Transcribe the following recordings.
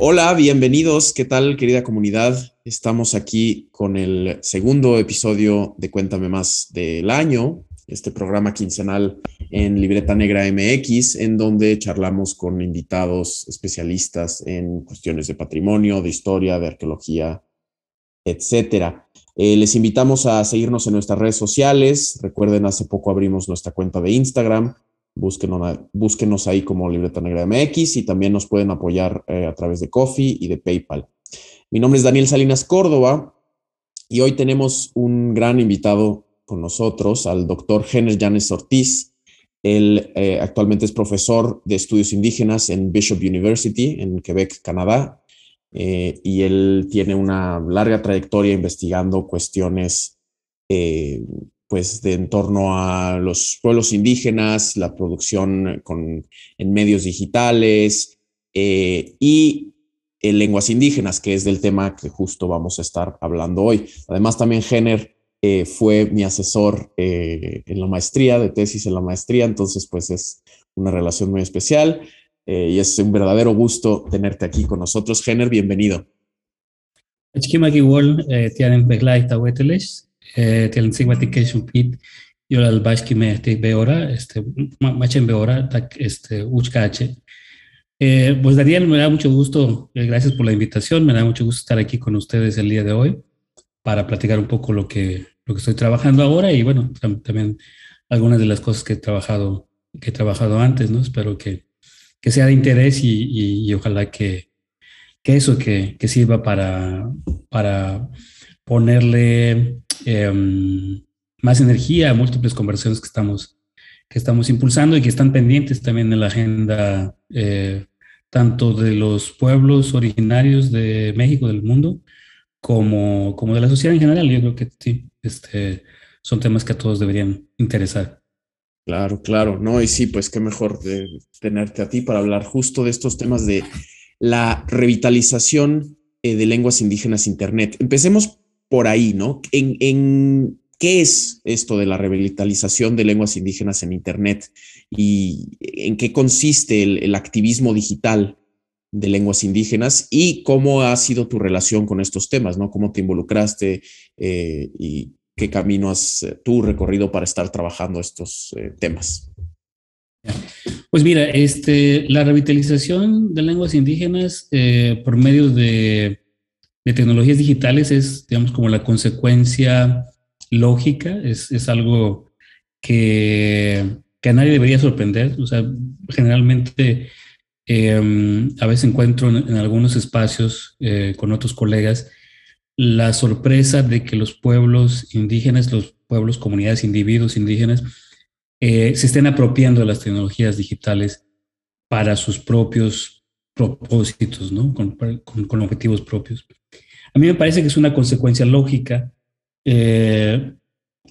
Hola, bienvenidos. ¿Qué tal, querida comunidad? Estamos aquí con el segundo episodio de Cuéntame más del año, este programa quincenal en Libreta Negra MX, en donde charlamos con invitados especialistas en cuestiones de patrimonio, de historia, de arqueología, etcétera. Eh, les invitamos a seguirnos en nuestras redes sociales. Recuerden, hace poco abrimos nuestra cuenta de Instagram. Búsquenos, ahí como Libreta Negra MX y también nos pueden apoyar eh, a través de Coffee y de PayPal. Mi nombre es Daniel Salinas Córdoba y hoy tenemos un gran invitado con nosotros, al doctor Jenner Janes Ortiz. Él eh, actualmente es profesor de estudios indígenas en Bishop University en Quebec, Canadá, eh, y él tiene una larga trayectoria investigando cuestiones pues de en torno a los pueblos indígenas, la producción con, en medios digitales y lenguas indígenas, que es del tema que justo vamos a estar hablando hoy. Además, también Jenner eh, fue mi asesor eh, en la maestría, de tesis en la maestría, entonces pues es una relación muy especial eh, y es un verdadero gusto tenerte aquí con nosotros. Jenner, bienvenido. Weteles, tienen sigmatication pit, yo al bashki me este beora, este machen beora, este uchcache. pues Daniel, me da mucho gusto, gracias por la invitación, me da mucho gusto estar aquí con ustedes el día de hoy para platicar un poco lo que, lo que estoy trabajando ahora y bueno, también algunas de las cosas que he trabajado, que he trabajado antes, ¿no? Espero que, que sea de interés y, y, ojalá que, que eso que, que, sirva para, para ponerle em, más energía a múltiples conversaciones que estamos, que estamos impulsando y que están pendientes también en la agenda eh, tanto de los pueblos originarios de México, del mundo, como, como de la sociedad en general. Yo creo que sí, este, son temas que a todos deberían interesar. Claro, claro, ¿no? Y sí, pues qué mejor de tenerte a ti para hablar justo de estos temas de la revitalización eh, de lenguas indígenas Internet. Empecemos por ahí, ¿no? En, ¿Qué es esto de la revitalización de lenguas indígenas en Internet y en qué consiste el, el activismo digital de lenguas indígenas y cómo ha sido tu relación con estos temas, ¿no? ¿Cómo te involucraste eh, y qué camino has eh, tú recorrido para estar trabajando estos eh, temas? Pues mira, este, la revitalización de lenguas indígenas por medio de, de, tecnologías digitales es, digamos, como la consecuencia lógica, es, es algo que, que a nadie debería sorprender. O sea, generalmente Em, a veces encuentro en, algunos espacios eh, con otros colegas la sorpresa de que los pueblos indígenas, los pueblos, comunidades, individuos indígenas, eh, se estén apropiando de las tecnologías digitales para sus propios propósitos, ¿no? Con, con, objetivos propios. A mí me parece que es una consecuencia lógica, eh,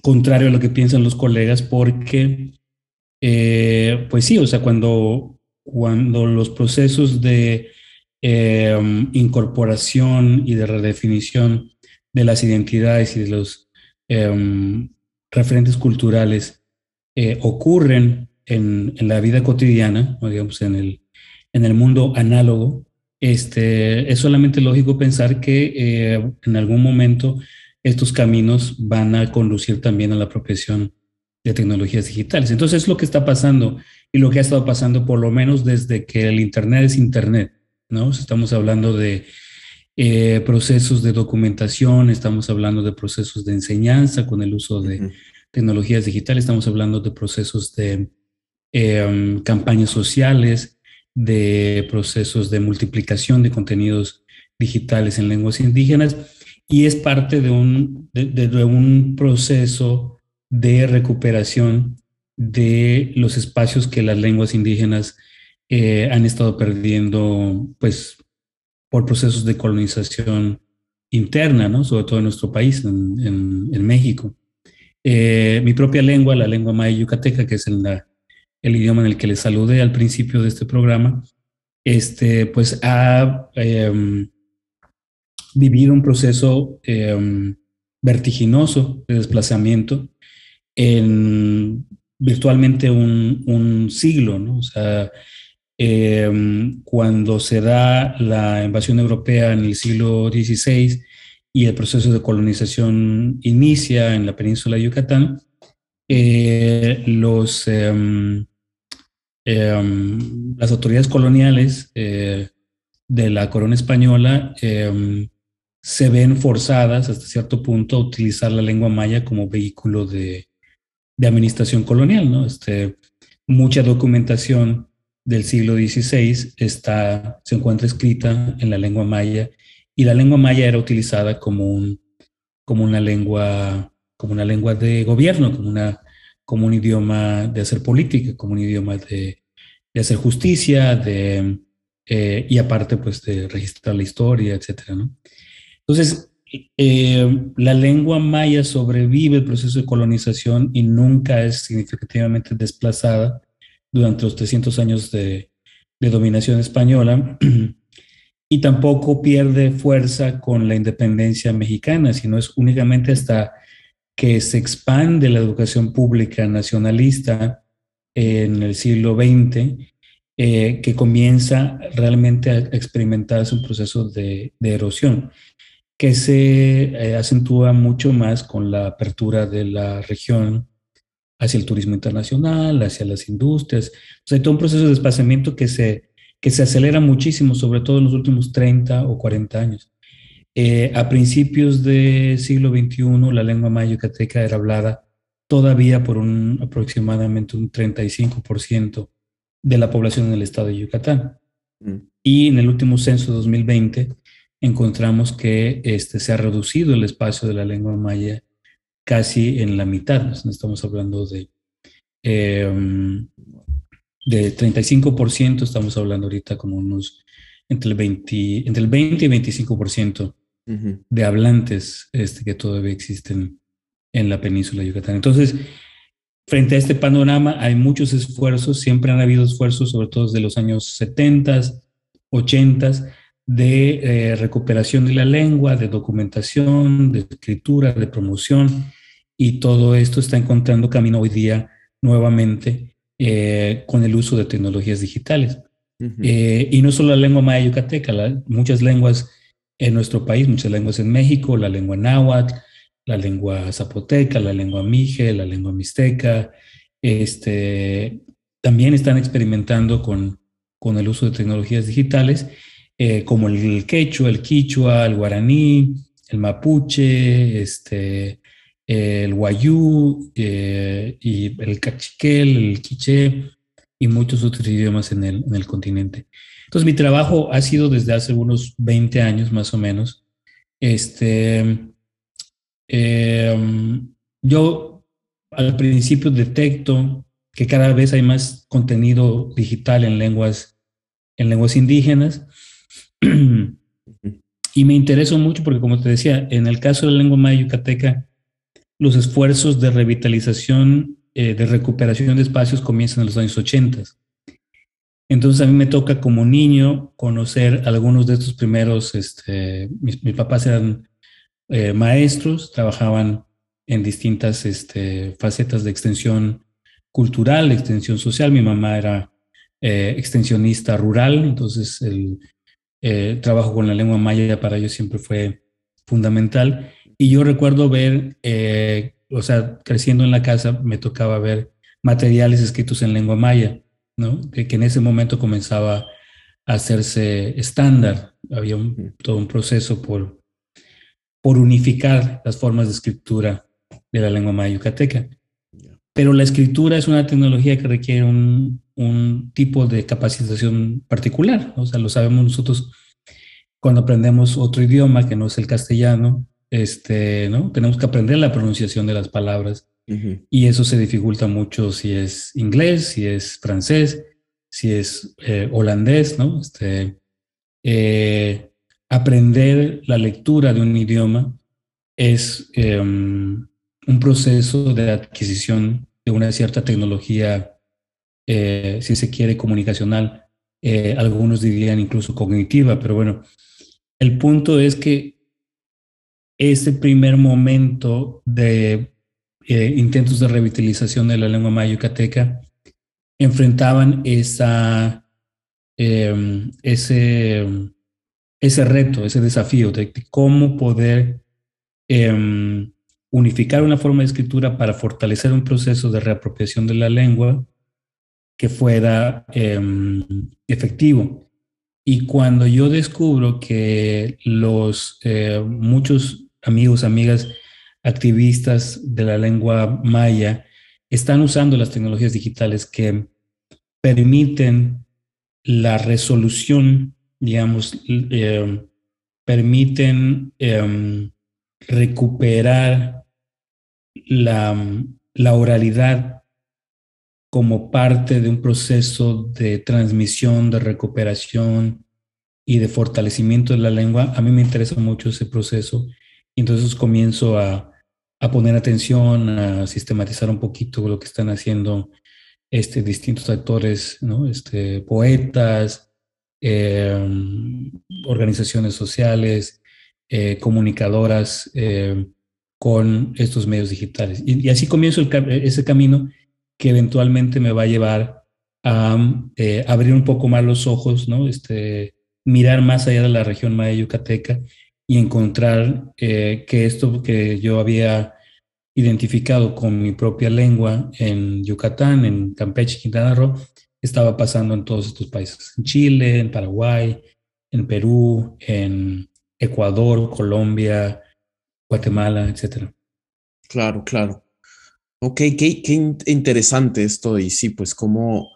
contrario a lo que piensan los colegas, porque, pues sí, o sea, cuando cuando los procesos de em, incorporación y de redefinición de las identidades y de los em, referentes culturales eh, ocurren en, la vida cotidiana, digamos en el, en el mundo análogo, este, es solamente lógico pensar que eh, en algún momento estos caminos van a conducir también a la apropiación de tecnologías digitales. Entonces es lo que está pasando y lo que ha estado pasando por lo menos desde que el Internet es Internet, ¿no? Estamos hablando de eh, procesos de documentación, estamos hablando de procesos de enseñanza con el uso de tecnologías digitales, estamos hablando de procesos de em, campañas sociales, de procesos de multiplicación de contenidos digitales en lenguas indígenas y es parte de un, de un proceso de recuperación de los espacios que las lenguas indígenas eh, han estado perdiendo, pues, por procesos de colonización interna, ¿no? Sobre todo en nuestro país, en, México. Eh, mi propia lengua, la lengua maya yucateca, que es el, el idioma en el que les saludé al principio de este programa, este, pues ha em, vivido un proceso em, vertiginoso de desplazamiento en virtualmente un, siglo, ¿no? O sea, Em, cuando se da la invasión europea en el siglo XVI y el proceso de colonización inicia en la península de Yucatán, eh, los, em, em, las autoridades coloniales eh, de la corona española se ven forzadas hasta cierto punto a utilizar la lengua maya como vehículo de, de administración colonial. ¿no? Este, mucha documentación del siglo XVI está, se encuentra escrita en la lengua maya y la lengua maya era utilizada como, un, como, una, lengua, como una lengua de gobierno, como, una, como un idioma de hacer política, como un idioma de, de hacer justicia, de, eh, y aparte pues de registrar la historia, etc. ¿no? Entonces, eh, la lengua maya sobrevive el proceso de colonización y nunca es significativamente desplazada durante los 300 años de, dominación española y tampoco pierde fuerza con la independencia mexicana, sino es únicamente hasta que se expande la educación pública nacionalista en el siglo XX eh, que comienza realmente a experimentarse un proceso de, erosión que se eh, acentúa mucho más con la apertura de la región hacia el turismo internacional, hacia las industrias. O sea, hay todo un proceso de desplazamiento que se, que se acelera muchísimo, sobre todo en los últimos 30 o 40 años. Eh, a principios del siglo XXI, la lengua maya yucateca era hablada todavía por un aproximadamente un 35% de la población en el estado de Yucatán. Mm. Y en el último censo de 2020 encontramos que este, se ha reducido el espacio de la lengua maya casi en la mitad. Estamos hablando de, em, de 35%, estamos hablando ahorita como unos entre el 20, entre el 20 y 25% de hablantes este, que todavía existen en la península de Yucatán. Entonces, frente a este panorama hay muchos esfuerzos, siempre han habido esfuerzos, sobre todo desde los años 70, 80, de eh, recuperación de la lengua, de documentación, de escritura, de promoción y todo esto está encontrando camino hoy día nuevamente eh, con el uso de tecnologías digitales. Eh, y no solo la lengua maya yucateca, muchas lenguas en nuestro país, muchas lenguas en México, la lengua náhuatl, la lengua zapoteca, la lengua mije, la lengua mixteca, este, también están experimentando con, con el uso de tecnologías digitales, eh, como el quechua, el quichua, el guaraní, el mapuche, este, el guayú eh, y el cachiquel, el quiché y muchos otros idiomas en el, en el continente. Entonces mi trabajo ha sido desde hace unos 20 años más o menos. Este, em, yo al principio detecto que cada vez hay más contenido digital en lenguas, en lenguas indígenas. y me interesó mucho porque, como te decía, en el caso de la lengua maya yucateca, los esfuerzos de revitalización, eh, de recuperación de espacios comienzan en los años 80. Entonces a mí me toca como niño conocer algunos de estos primeros, este, mis, papás eran eh, maestros, trabajaban en distintas este, facetas de extensión cultural, extensión social. Mi mamá era eh, extensionista rural, entonces el trabajo con la lengua maya para ellos siempre fue fundamental. Y yo recuerdo ver, eh, o sea, creciendo en la casa, me tocaba ver materiales escritos en lengua maya, ¿no? Que, en ese momento comenzaba a hacerse estándar. Había todo un proceso por, por unificar las formas de escritura de la lengua maya yucateca. Pero la escritura es una tecnología que requiere un, un tipo de capacitación particular. O sea, lo sabemos nosotros cuando aprendemos otro idioma que no es el castellano, este, ¿no? Tenemos que aprender la pronunciación de las palabras y eso se dificulta mucho si es inglés, si es francés, si es eh, holandés, ¿no? Este, eh, aprender la lectura de un idioma es em, un proceso de adquisición de una cierta tecnología, eh, si se quiere, comunicacional. algunos dirían incluso cognitiva, pero bueno, el punto es que ese primer momento de eh, intentos de revitalización de la lengua maya yucateca enfrentaban em, ese, ese reto, ese desafío de, cómo poder em, unificar una forma de escritura para fortalecer un proceso de reapropiación de la lengua que fuera em, efectivo. Y cuando yo descubro que los eh, muchos amigos, amigas, activistas de la lengua maya están usando las tecnologías digitales que permiten la resolución, digamos, eh, permiten em, recuperar la, la oralidad como parte de un proceso de transmisión, de recuperación y de fortalecimiento de la lengua, a mí me interesa mucho ese proceso. Y entonces comienzo a, a poner atención, a sistematizar un poquito lo que están haciendo este, distintos actores, ¿no? este, poetas, em, organizaciones sociales, eh, comunicadoras eh, con estos medios digitales. Y, así comienzo ese camino que eventualmente me va a llevar a eh, abrir un poco más los ojos, ¿no? este, mirar más allá de la región maya yucateca y encontrar que esto que yo había identificado con mi propia lengua en Yucatán, en Campeche, Quintana Roo, estaba pasando en todos estos países, en Chile, en Paraguay, en Perú, en Ecuador, Colombia, Guatemala, etc. Claro, claro. Ok, qué, qué interesante esto y sí, pues como,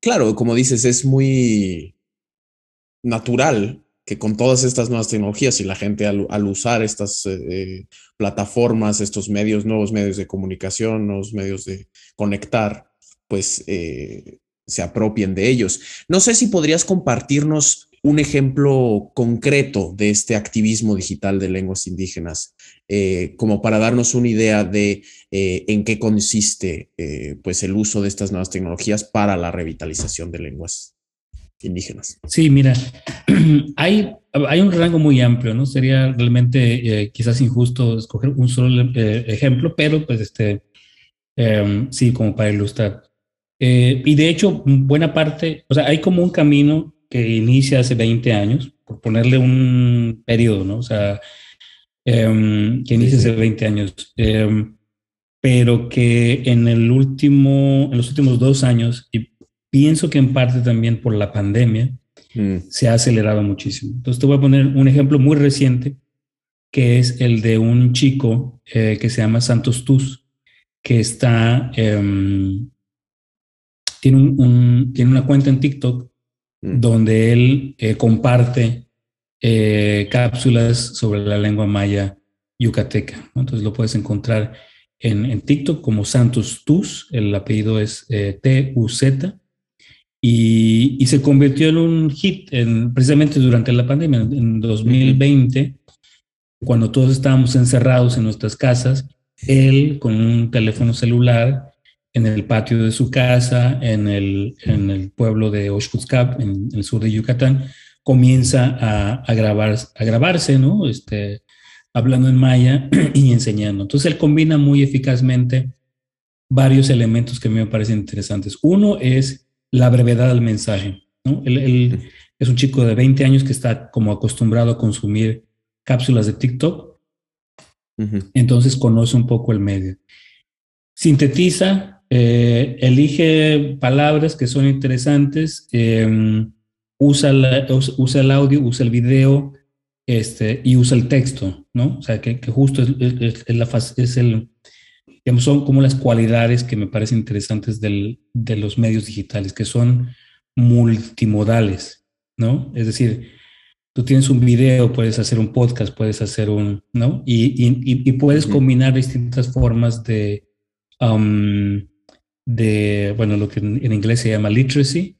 claro, como dices, es muy natural que con todas estas nuevas tecnologías y la gente al, usar estas eh, eh, plataformas, estos medios, nuevos medios de comunicación, nuevos medios de conectar, pues eh, se apropien de ellos. No sé si podrías compartirnos un ejemplo concreto de este activismo digital de lenguas indígenas, como para darnos una idea de en qué consiste pues el uso de estas nuevas tecnologías para la revitalización de lenguas indígenas. Sí, mira, hay, hay un rango muy amplio, ¿no? Sería realmente eh, quizás injusto escoger un solo eh, ejemplo, pero pues este, em, sí, como para ilustrar. Eh, y de hecho, buena parte, o sea, hay como un camino que inicia hace 20 años, por ponerle un periodo, ¿no? O sea, em, que inicia hace 20 años, em, pero que en el último, en los últimos dos años, y Pienso que en parte también por la pandemia mm. se ha acelerado muchísimo. Entonces te voy a poner un ejemplo muy reciente, que es el de un chico eh, que se llama Santos Tus, que está, em, tiene, un, tiene una cuenta en TikTok mm. donde él eh, comparte eh, cápsulas sobre la lengua maya yucateca. Entonces lo puedes encontrar en, en, TikTok como Santos Tus, el apellido es T-U-Z, y, se convirtió en un hit en, precisamente durante la pandemia, en 2020, cuando todos estábamos encerrados en nuestras casas, él con un teléfono celular en el patio de su casa, en el, en el pueblo de Oshkutzcap, en, el sur de Yucatán, comienza a, a, grabar, a grabarse, ¿no? Este, hablando en maya y enseñando. Entonces él combina muy eficazmente varios elementos que a mí me parecen interesantes. Uno es la brevedad del mensaje. ¿no? Él, es un chico de 20 años que está como acostumbrado a consumir cápsulas de TikTok, entonces conoce un poco el medio. Sintetiza, eh, elige palabras que son interesantes, em, usa, usa el audio, usa el video este, y usa el texto, ¿no? O sea, que, justo es, la, es el, son como las cualidades que me parecen interesantes del, de los medios digitales, que son multimodales, ¿no? Es decir, tú tienes un video, puedes hacer un podcast, puedes hacer un, ¿no? Y, y, y puedes combinar distintas formas de, um, de, bueno, lo que en, inglés se llama literacy,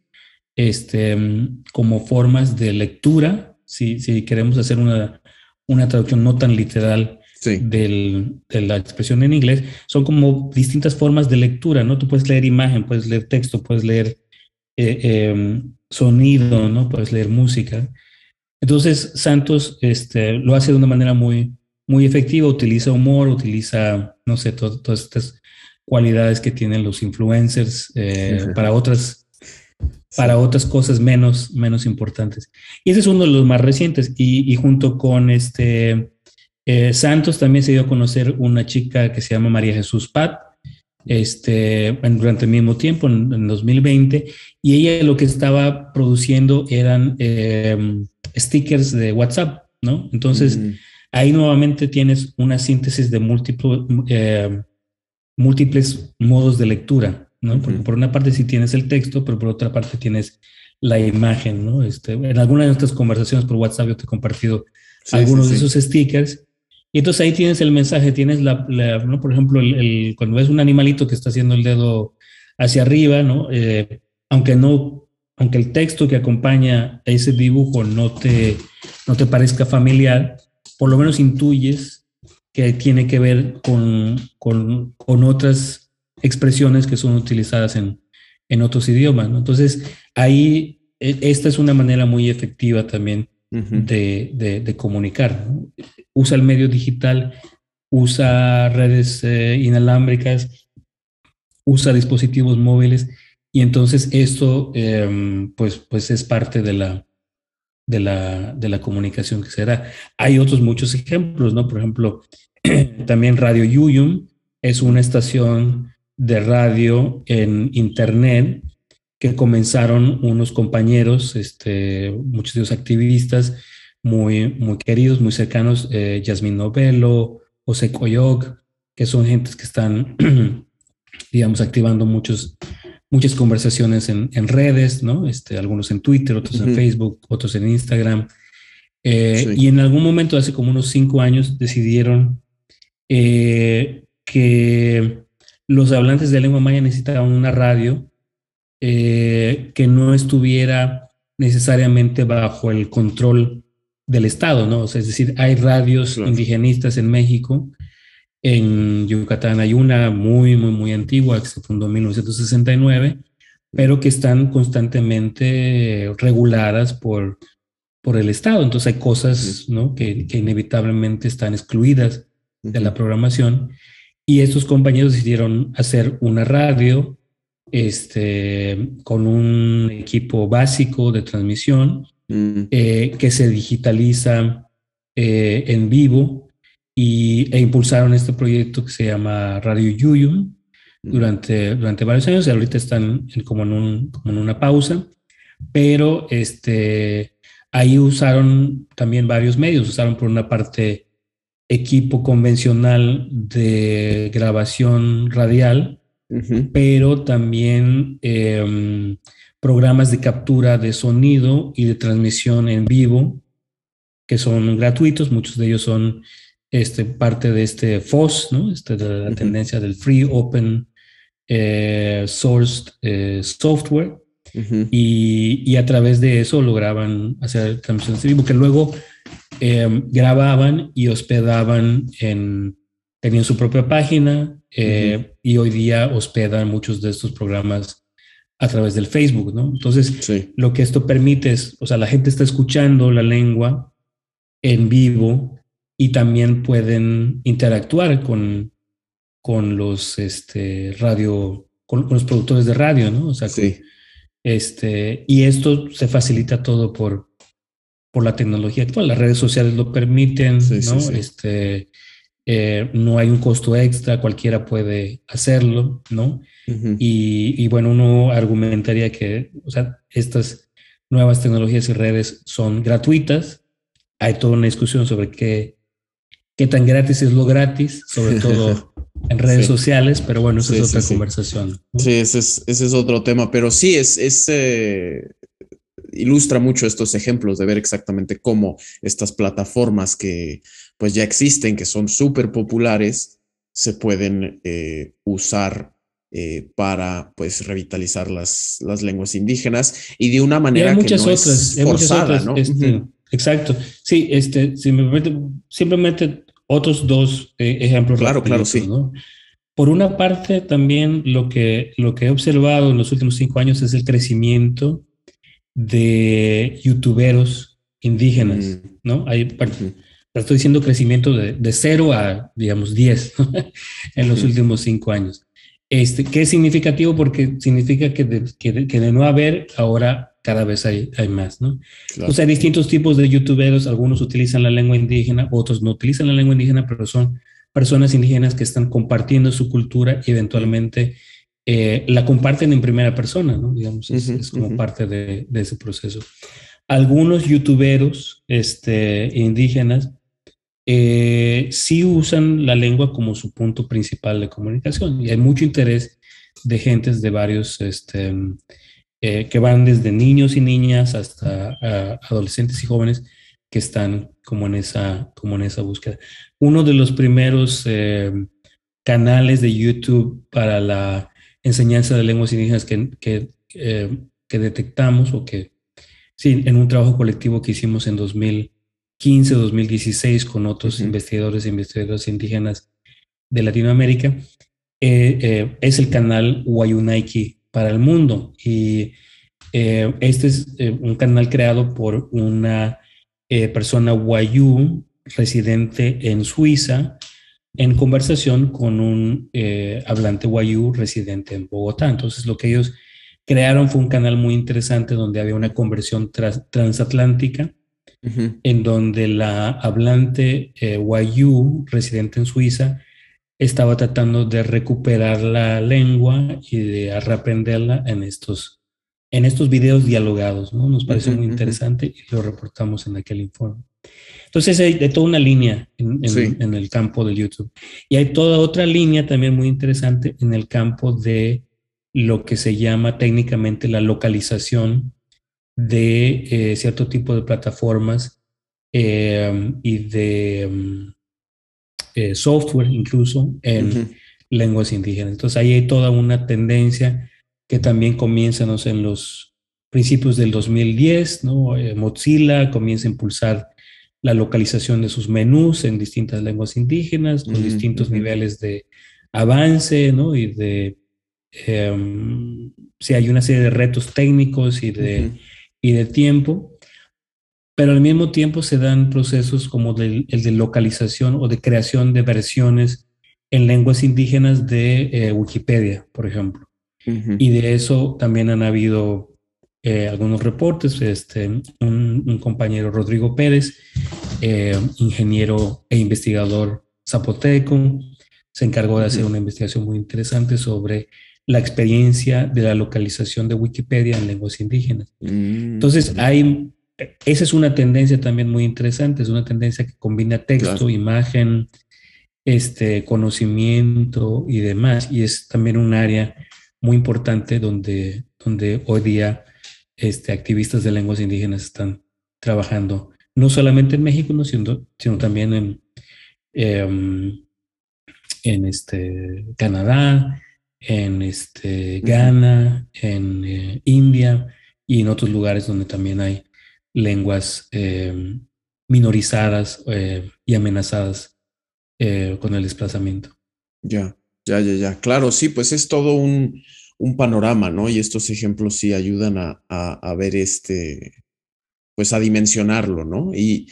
este, como formas de lectura, si, si queremos hacer una, una traducción no tan literal del, de la expresión en inglés, son como distintas formas de lectura, ¿no? Tú puedes leer imagen, puedes leer texto, puedes leer eh, em, sonido, ¿no? Puedes leer música. Entonces, Santos este, lo hace de una manera muy, muy efectiva, utiliza humor, utiliza, no sé, todas estas cualidades que tienen los influencers eh, para otras para otras cosas menos, menos importantes. Y ese es uno de los más recientes. Y, junto con este eh, Santos también se dio a conocer una chica que se llama María Jesús Pat, este, durante el mismo tiempo, en, 2020, y ella lo que estaba produciendo eran em, stickers de WhatsApp, ¿no? Entonces, mm. ahí nuevamente tienes una síntesis de em, múltiples modos de lectura. ¿no? por una parte sí tienes el texto, pero por otra parte tienes la imagen, ¿no? Este, en alguna de nuestras conversaciones por WhatsApp yo te he compartido algunos de esos stickers. Y entonces ahí tienes el mensaje, tienes la, ¿no? por ejemplo, el, cuando ves un animalito que está haciendo el dedo hacia arriba, ¿no? Eh, aunque no, aunque el texto que acompaña a ese dibujo no te, no te parezca familiar, por lo menos intuyes que tiene que ver con, con, con otras expresiones que son utilizadas en, en otros idiomas. Entonces, ahí e, esta es una manera muy efectiva también de, de, comunicar. Usa el medio digital, usa redes eh, inalámbricas, usa dispositivos móviles y entonces esto em, pues, pues es parte de la, de la, de la comunicación que se da. Hay otros muchos ejemplos, ¿no? Por ejemplo, también Radio Yuyum es una estación de radio en internet que comenzaron unos compañeros, este, muchos de los activistas muy, muy queridos, muy cercanos, eh, Yasmin Novelo, José Coyoc, que son gentes que están, digamos, activando muchos, muchas conversaciones en, redes, ¿no? Este, algunos en Twitter, otros en Facebook, otros en Instagram. Eh, y en algún momento, hace como unos cinco años, decidieron eh, que los hablantes de lengua maya necesitaban una radio eh, que no estuviera necesariamente bajo el control del Estado, ¿no? es decir, hay radios indigenistas en México, en Yucatán hay una muy, muy, muy antigua que se fundó en 1969, pero que están constantemente reguladas por, por el Estado. Entonces hay cosas ¿no? que, que inevitablemente están excluidas de la programación y estos compañeros decidieron hacer una radio este, con un equipo básico de transmisión mm. eh, que se digitaliza eh, en vivo y, e impulsaron este proyecto que se llama Radio Yuyum mm. durante, durante varios años y ahorita están como, en un, como en una pausa, pero este, ahí usaron también varios medios, usaron por una parte equipo convencional de grabación radial, pero también em, programas de captura de sonido y de transmisión en vivo, que son gratuitos, muchos de ellos son este, parte de este FOSS, ¿no? Este, de la tendencia del Free Open eh, Sourced eh, Software. y, y, a través de eso lograban hacer transmisiones en vivo, que luego Em, grababan y hospedaban en, tenían su propia página eh, y hoy día hospedan muchos de estos programas a través del Facebook, ¿no? Entonces, lo que esto permite es, o sea, la gente está escuchando la lengua en vivo y también pueden interactuar con, con los este, radio, con, los productores de radio, ¿no? O sea, este, y esto se facilita todo por, por la tecnología actual. Las redes sociales lo permiten, ¿no? Este, eh, no hay un costo extra, cualquiera puede hacerlo, ¿no? y, bueno, uno argumentaría que, o sea, estas nuevas tecnologías y redes son gratuitas. Hay toda una discusión sobre qué, qué tan gratis es lo gratis, sobre todo en redes sociales, pero bueno, esa es otra conversación. Sí, ese es, ese es otro tema, pero sí, es, es eh, ilustra mucho estos ejemplos de ver exactamente cómo estas plataformas que pues ya existen, que son súper populares, se pueden eh, usar eh, para pues revitalizar las, las lenguas indígenas y de una manera que no es forzada, ¿no? Este, exacto. Sí, este, simplemente otros dos eh, ejemplos. Claro, claro, sí. Por una parte, también lo que, lo que he observado en los últimos cinco años es el crecimiento de youtuberos indígenas, ¿no? Hay, estoy diciendo crecimiento de, de 0 a, digamos, 10 en los últimos cinco años. Este, que es significativo porque significa que de, que de, no haber, ahora cada vez hay, hay más, ¿no? O sea, hay distintos tipos de youtuberos, algunos utilizan la lengua indígena, otros no utilizan la lengua indígena, pero son personas indígenas que están compartiendo su cultura y eventualmente eh, la comparten en primera persona, ¿no? Digamos, es, como parte de, de, ese proceso. Algunos youtuberos este, indígenas eh, sí usan la lengua como su punto principal de comunicación y hay mucho interés de gentes de varios, este, eh, que van desde niños y niñas hasta adolescentes y jóvenes que están como en esa, como en esa búsqueda. Uno de los primeros eh, canales de YouTube para la enseñanza de lenguas indígenas que, que, que detectamos o que, sí, en un trabajo colectivo que hicimos en 2000 2015, 2016 con otros investigadores e investigadoras indígenas de Latinoamérica, eh, eh, es el canal Wayunaiki para el mundo. Y eh, este es un canal creado por una persona Wayu residente en Suiza en conversación con un hablante Wayu residente en Bogotá. Entonces lo que ellos crearon fue un canal muy interesante donde había una conversión transatlántica en donde la hablante eh, Wayu, residente en Suiza, estaba tratando de recuperar la lengua y de reaprenderla en estos, en estos videos dialogados. ¿no? Nos parece muy interesante y lo reportamos en aquel informe. Entonces hay de toda una línea en, en, el campo de YouTube. Y hay toda otra línea también muy interesante en el campo de lo que se llama técnicamente la localización de eh, cierto tipo de plataformas eh, y de mm, eh, software incluso en lenguas indígenas. Entonces ahí hay toda una tendencia que también comienza no en los principios del 2010, ¿no? Mozilla comienza a impulsar la localización de sus menús en distintas lenguas indígenas, con distintos niveles de avance, ¿no? Y de, em, si hay una serie de retos técnicos y de y de tiempo, pero al mismo tiempo se dan procesos como el de localización o de creación de versiones en lenguas indígenas de eh, Wikipedia, por ejemplo. Y de eso también han habido eh, algunos reportes. Este, un, compañero, Rodrigo Pérez, eh, ingeniero e investigador zapoteco, se encargó de hacer una investigación muy interesante sobre la experiencia de la localización de Wikipedia en lenguas indígenas. Mm, Entonces, hay, esa es una tendencia también muy interesante, es una tendencia que combina texto, imagen, este, conocimiento y demás, y es también un área muy importante donde, donde hoy día este, activistas de lenguas indígenas están trabajando, no solamente en México, sino, sino también en, em, en este, Canadá, en este, Ghana, en eh, India y en otros lugares donde también hay lenguas eh, minorizadas eh, y amenazadas con el desplazamiento. Ya, ya, ya, ya. Claro, sí, pues es todo un, un panorama, ¿no? Y estos ejemplos sí ayudan a, a, ver este, pues a dimensionarlo, ¿no? Y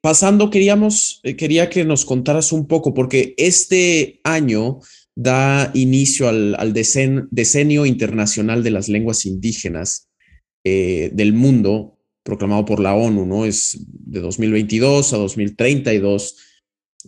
pasando, queríamos, quería que nos contaras un poco, porque este año da inicio al, decenio internacional de las lenguas indígenas eh, del mundo, proclamado por la ONU, ¿no? Es de 2022 a 2032,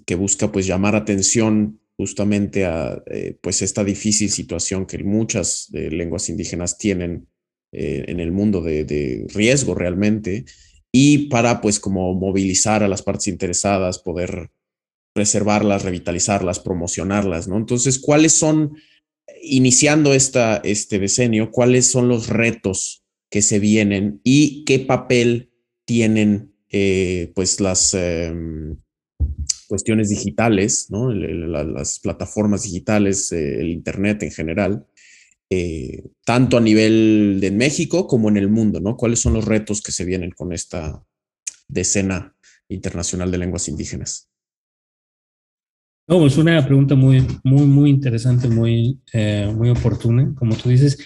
que busca pues llamar atención justamente a eh, pues esta difícil situación que muchas lenguas indígenas tienen eh, en el mundo de, de, riesgo realmente y para pues como movilizar a las partes interesadas, poder preservarlas, revitalizarlas, promocionarlas, ¿no? Entonces, ¿cuáles son, iniciando esta, este decenio, cuáles son los retos que se vienen y qué papel tienen, eh, pues, las em, cuestiones digitales, ¿no? las plataformas digitales, eh, el Internet en general, eh, tanto a nivel de México como en el mundo, ¿no? ¿Cuáles son los retos que se vienen con esta decena internacional de lenguas indígenas? No, es una pregunta muy, muy, muy interesante, muy, eh, muy oportuna. Como tú dices,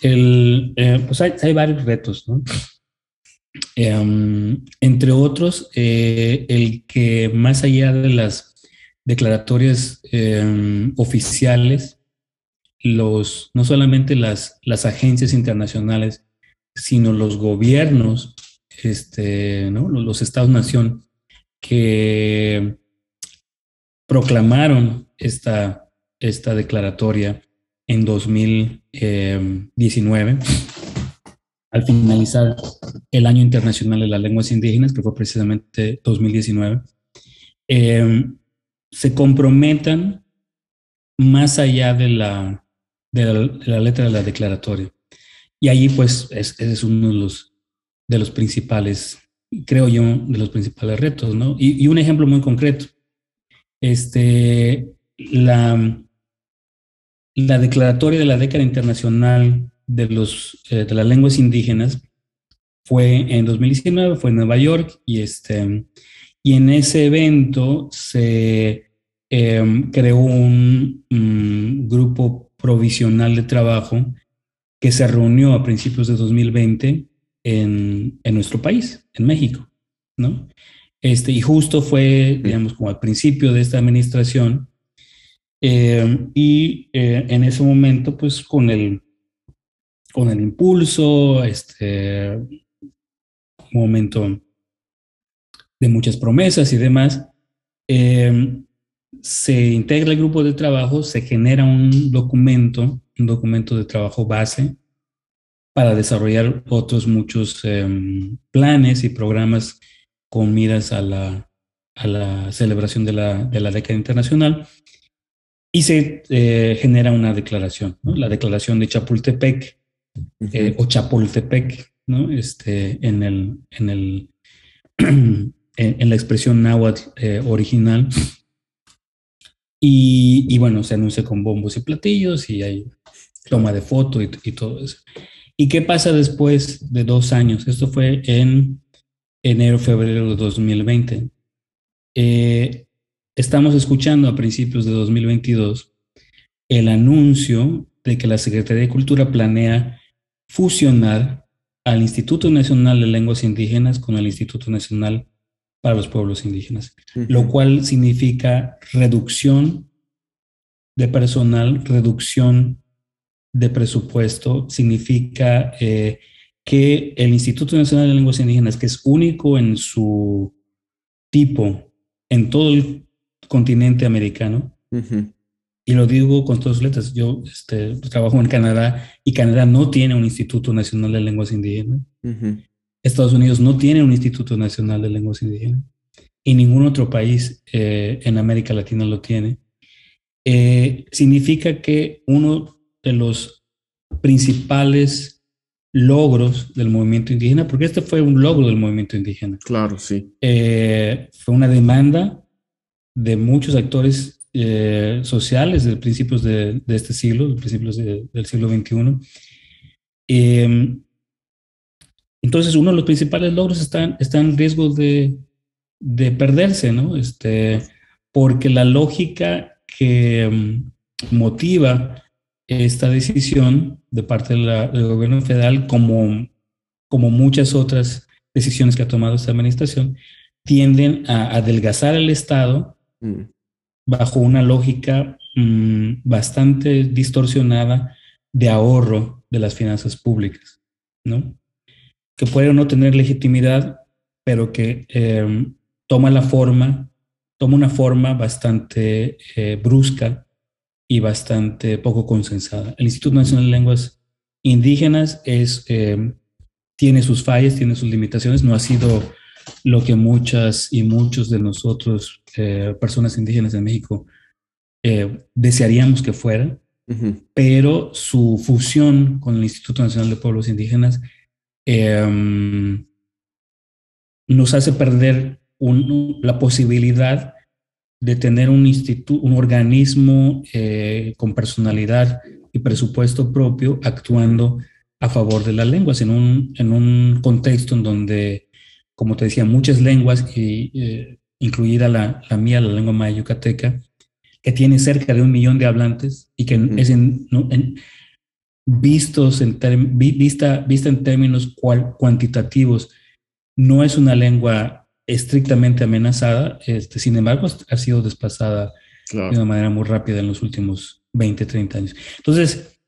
el, eh, pues hay, hay, varios retos, ¿no? Em, entre otros, eh, el que más allá de las declaratorias em, oficiales los, no solamente las, las agencias internacionales, sino los gobiernos, este, ¿no? los estados-nación que proclamaron esta, esta declaratoria en 2019, al finalizar el Año Internacional de las Lenguas Indígenas, que fue precisamente 2019, eh, se comprometan más allá de la, de la, letra de la declaratoria. Y ahí pues es, es uno de los, de los principales, creo yo, de los principales retos, ¿no? Y un ejemplo muy concreto. Este, la, la declaratoria de la década internacional de, los, eh, de las lenguas indígenas fue en 2019, fue en Nueva York y, este, y en ese evento se em, creó un, grupo provisional de trabajo que se reunió a principios de 2020 en, en nuestro país, en México, ¿no? Este, y justo fue, digamos, como al principio de esta administración, eh, y eh, en ese momento, pues con el, con el impulso, este momento de muchas promesas y demás, eh, se integra el grupo de trabajo, se genera un documento, un documento de trabajo base para desarrollar otros muchos planes y programas con miras a la, a la celebración de la, de la década internacional y se eh, genera una declaración, la declaración de Chapultepec eh, o Chapultepec, ¿no? este, en, el, en, el, en, la expresión náhuatl eh, original. Y, y, bueno, se anuncia con bombos y platillos y hay toma de foto y, y todo eso. ¿Y qué pasa después de dos años? Esto fue en enero, febrero de 2020. Eh, estamos escuchando a principios de 2022 el anuncio de que la Secretaría de Cultura planea fusionar al Instituto Nacional de Lenguas Indígenas con el Instituto Nacional para los Pueblos Indígenas, lo cual significa reducción de personal, reducción de presupuesto, significa eh, que el Instituto Nacional de Lenguas Indígenas, que es único en su tipo en todo el continente americano, y lo digo con todas sus letras, yo este, trabajo en Canadá y Canadá no tiene un Instituto Nacional de Lenguas Indígenas. Estados Unidos no tiene un Instituto Nacional de Lenguas Indígenas y ningún otro país eh, en América Latina lo tiene. Eh, significa que uno de los principales logros del movimiento indígena, porque este fue un logro del movimiento indígena. Claro, sí. Eh, fue una demanda de muchos actores eh, sociales de principios de, este siglo, de principios del siglo XXI. Em, entonces, uno de los principales logros está, está en riesgo de, de perderse, ¿no? Este, porque la lógica que em, motiva esta decisión de parte del gobierno federal, como, como muchas otras decisiones que ha tomado esta administración, tienden a adelgazar el Estado mm. bajo una lógica mm, bastante distorsionada de ahorro de las finanzas públicas, ¿no? Que puede no tener legitimidad, pero que em, toma la forma, toma una forma bastante eh, brusca y bastante poco consensada. El Instituto Nacional de Lenguas Indígenas es, eh, tiene sus fallas, tiene sus limitaciones, no ha sido lo que muchas y muchos de nosotros, eh, personas indígenas en México, eh, desearíamos que fuera, pero su fusión con el Instituto Nacional de Pueblos Indígenas em, nos hace perder la posibilidad de tener un instituto, un organismo eh, con personalidad y presupuesto propio actuando a favor de las lenguas en un, en un contexto en donde, como te decía, muchas lenguas, y, eh, incluida la, la, mía, la lengua maya yucateca, que tiene cerca de un millón de hablantes y que es en, vistos en vista, vista en términos cuantitativos, no es una lengua estrictamente amenazada, este, sin embargo, ha sido desplazada de una manera muy rápida en los últimos 20, 30 años. Entonces,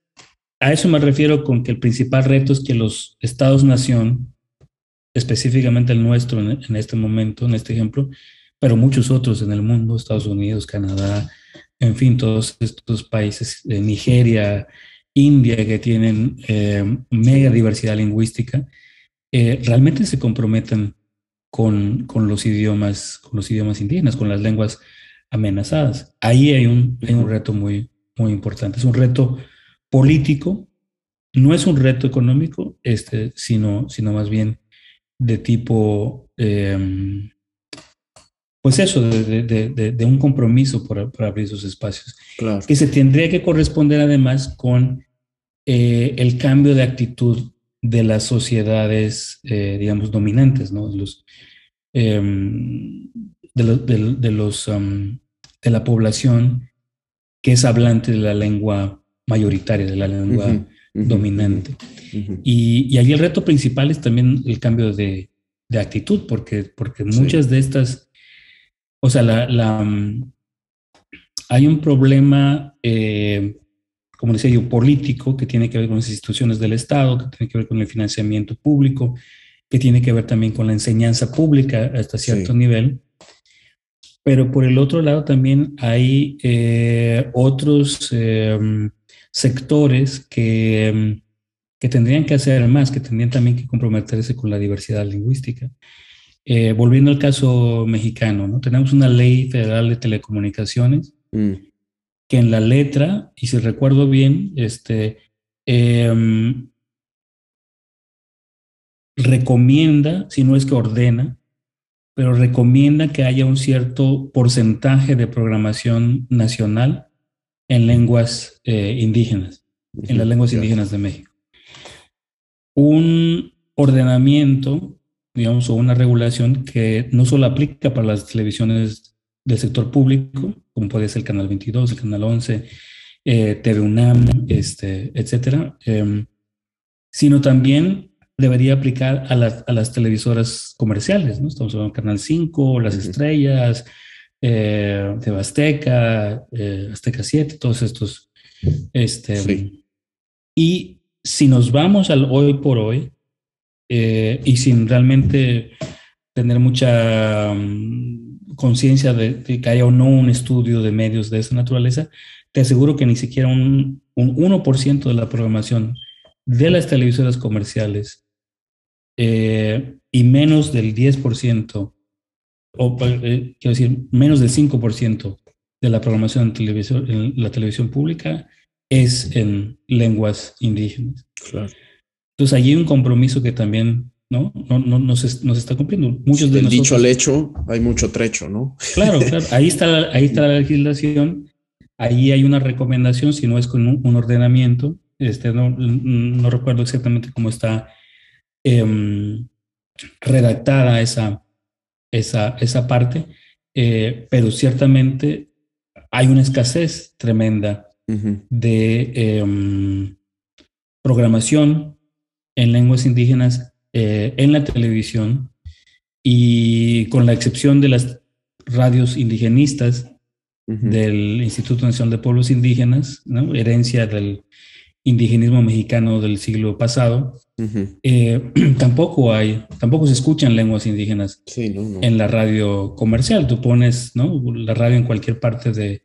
a eso me refiero con que el principal reto es que los estados-nación, específicamente el nuestro en, este momento, en este ejemplo, pero muchos otros en el mundo, Estados Unidos, Canadá, en fin, todos estos países, de Nigeria, India, que tienen eh, mega diversidad lingüística, eh, realmente se comprometen con, con, los idiomas, con los idiomas indígenas, con las lenguas amenazadas. Ahí hay un, hay un reto muy, muy importante. Es un reto político, no es un reto económico, este, sino, sino más bien de tipo, em, pues eso, de, de, de, un compromiso por, por, abrir esos espacios, que se tendría que corresponder además con eh, el cambio de actitud de las sociedades, eh, digamos, dominantes, ¿no? Los, em, de, los, de la población que es hablante de la lengua mayoritaria, de la lengua dominante. y, y, allí el reto principal es también el cambio de, de actitud, porque, porque muchas de estas, o sea, la, la, hay un problema, eh, como decía yo, político, que tiene que ver con las instituciones del Estado, que tiene que ver con el financiamiento público, que tiene que ver también con la enseñanza pública hasta cierto nivel, pero por el otro lado también hay eh, otros em, sectores que, em, que, tendrían que hacer más, que tendrían también que comprometerse con la diversidad lingüística. Eh, volviendo al caso mexicano, ¿no? tenemos una ley federal de telecomunicaciones mm. Que en la letra, y si recuerdo bien, este, em, recomienda, si no es que ordena, pero recomienda que haya un cierto porcentaje de programación nacional en lenguas eh, indígenas, en las lenguas indígenas de México. Un ordenamiento, digamos, o una regulación que no solo aplica para las televisiones del sector público, como puede ser el Canal 22, el Canal 11, eh, TV UNAM, este, etcétera, em, sino también debería aplicar a, a las televisoras comerciales, ¿no? Estamos hablando de Canal 5, Las Estrellas, eh, de Azteca, eh, Azteca 7, todos estos. Este, Y si nos vamos al hoy por hoy, eh, y sin realmente tener mucha mm, conciencia de, que haya o no un estudio de medios de esa naturaleza, te aseguro que ni siquiera un, un 1% de la programación de las televisoras comerciales eh, y menos del 10%, o eh, quiero decir, menos del 5% de la programación en, televisión, en la televisión pública es en lenguas indígenas. Claro. Entonces, allí hay un compromiso que también ¿no? No, no, no, se, está cumpliendo. Muchos de Del dicho al hecho, hay mucho trecho, ¿no? Claro, claro. Ahí está la, ahí está la legislación, ahí hay una recomendación, si no es con un, ordenamiento. Este, no, no recuerdo exactamente cómo está Em, redactada esa, esa, esa parte, eh, pero ciertamente hay una escasez tremenda de em, programación en lenguas indígenas eh, en la televisión y con la excepción de las radios indigenistas del Instituto Nacional de Pueblos Indígenas, herencia del indigenismo mexicano del siglo pasado, eh, tampoco hay, tampoco se escuchan lenguas indígenas en la radio comercial. Tú pones ¿no? la radio en cualquier parte de,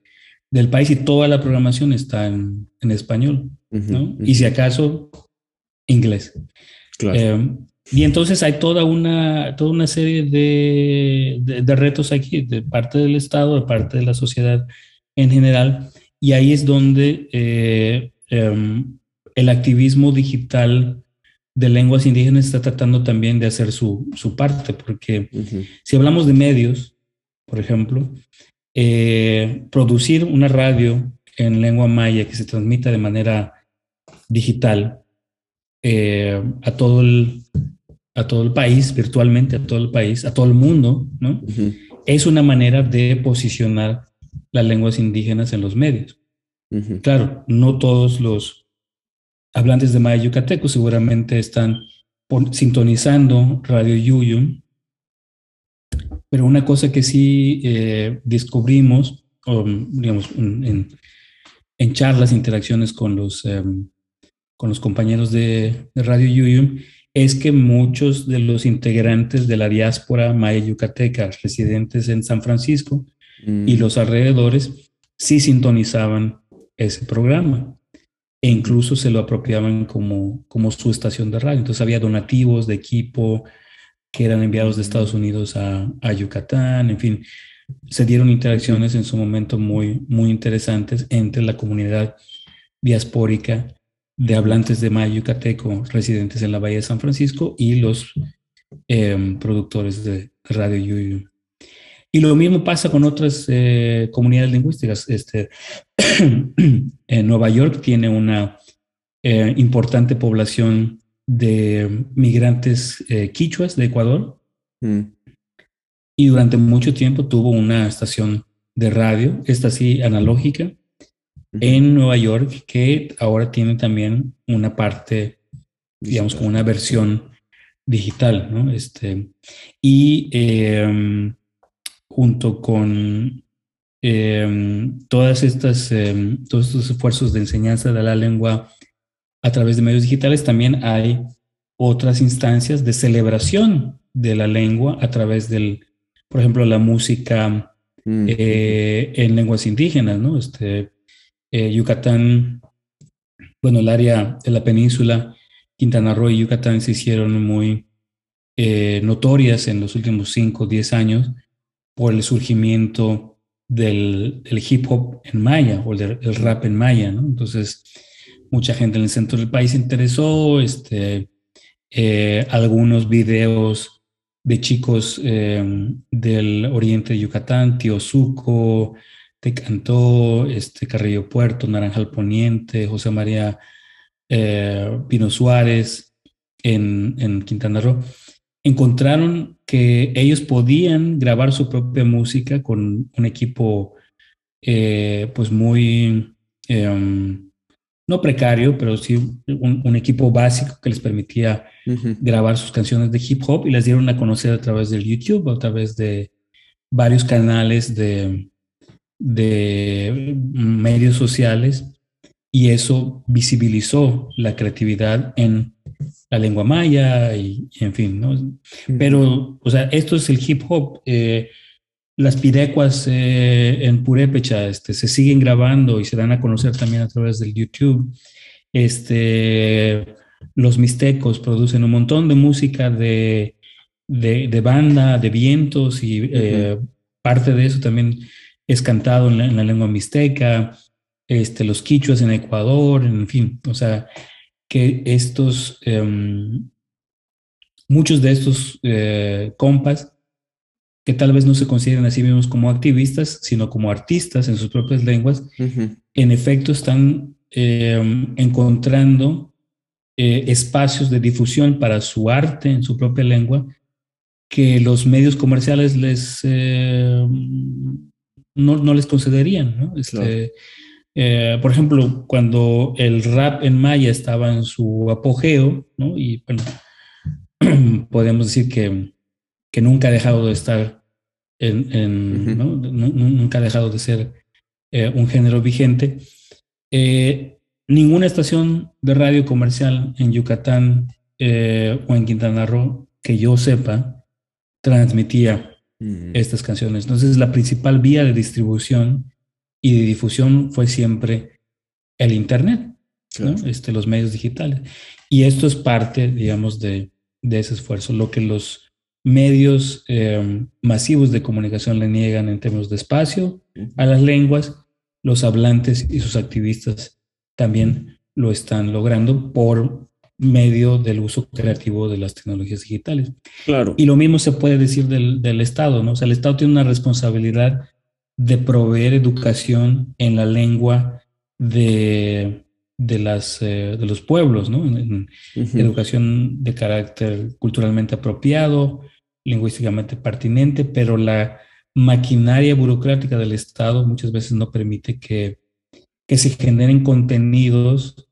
del país y toda la programación está en, en español, ¿no? Y si acaso, inglés. Eh, y entonces hay toda una, toda una serie de, de, retos aquí, de parte del Estado, de parte de la sociedad en general, y ahí es donde eh, Em, el activismo digital de lenguas indígenas está tratando también de hacer su, su parte, porque si hablamos de medios, por ejemplo, eh, producir una radio en lengua maya que se transmita de manera digital eh, a, todo el, a todo el país, virtualmente a todo el país, a todo el mundo, ¿no? Es una manera de posicionar las lenguas indígenas en los medios. Claro, no todos los hablantes de maya yucateco seguramente están sintonizando Radio Yuyu, pero una cosa que sí eh, descubrimos, digamos, en, en charlas, interacciones con los, em, con los compañeros de, Radio Yuyum, es que muchos de los integrantes de la diáspora maya yucateca residentes en San Francisco y mm. los alrededores sí sintonizaban ese programa e incluso se lo apropiaban como, como su estación de radio. Entonces había donativos de equipo que eran enviados de Estados Unidos a, a Yucatán, en fin, se dieron interacciones en su momento muy, muy interesantes entre la comunidad diaspórica de hablantes de maya yucateco residentes en la Bahía de San Francisco y los em, productores de Radio Yuyu. Y lo mismo pasa con otras eh, comunidades lingüísticas. Este, en Nueva York tiene una eh, importante población de migrantes eh, quichuas de Ecuador. Mm. Y durante mucho tiempo tuvo una estación de radio, esta sí analógica, en Nueva York, que ahora tiene también una parte, digamos, como una versión digital, ¿no? Este, y em, junto con em, todas estas, em, todos estos esfuerzos de enseñanza de la lengua a través de medios digitales, también hay otras instancias de celebración de la lengua a través del, por ejemplo, la música mm. eh, en lenguas indígenas, ¿no? Este, eh, Yucatán, bueno, el área de la península, Quintana Roo y Yucatán se hicieron muy eh, notorias en los últimos 5 o 10 años por el surgimiento del, hip hop en maya o del, rap en maya. Entonces, mucha gente en el centro del país interesó, este, eh, algunos videos de chicos del oriente de Yucatán, Tío Suco, Te Cantó, este, Carrillo Puerto, Naranjal Poniente, José María eh, Pino Suárez en, en Quintana Roo, encontraron que ellos podían grabar su propia música con un equipo pues muy em, no precario, pero sí un, equipo básico que les permitía grabar sus canciones de hip hop y las dieron a conocer a través del YouTube, a través de varios canales de, de medios sociales y eso visibilizó la creatividad en la lengua maya y, en fin, ¿no? Pero, o sea, esto es el hip hop. Eh, las pirecuas eh, en Purépecha este, se siguen grabando y se dan a conocer también a través del YouTube. Este, los mixtecos producen un montón de música de, de, banda, de vientos y eh, parte de eso también es cantado en la, lengua mixteca, este, los quichuas en Ecuador, en fin, o sea, que estos, em, muchos de estos eh, compas que tal vez no se consideren a sí mismos como activistas, sino como artistas en sus propias lenguas, en efecto están em, encontrando eh, espacios de difusión para su arte en su propia lengua que los medios comerciales les em, no, les concederían. Este, eh, por ejemplo, cuando el rap en maya estaba en su apogeo, y bueno, podemos decir que que nunca ha dejado de estar en, nunca ha dejado de ser eh, un género vigente. Eh, ninguna estación de radio comercial en Yucatán eh, o en Quintana Roo que yo sepa transmitía estas canciones. Entonces la principal vía de distribución y de difusión fue siempre el Internet, este, los medios digitales. Y esto es parte, digamos, de, de ese esfuerzo. Lo que los medios em, masivos de comunicación le niegan en términos de espacio a las lenguas, los hablantes y sus activistas también lo están logrando por medio del uso creativo de las tecnologías digitales. Claro. Y lo mismo se puede decir del, del Estado, ¿no? O sea, el Estado tiene una responsabilidad de proveer educación en la lengua de, de, las, eh, de los pueblos, ¿no? Educación de carácter culturalmente apropiado, lingüísticamente pertinente, pero la maquinaria burocrática del Estado muchas veces no permite que, que se generen contenidos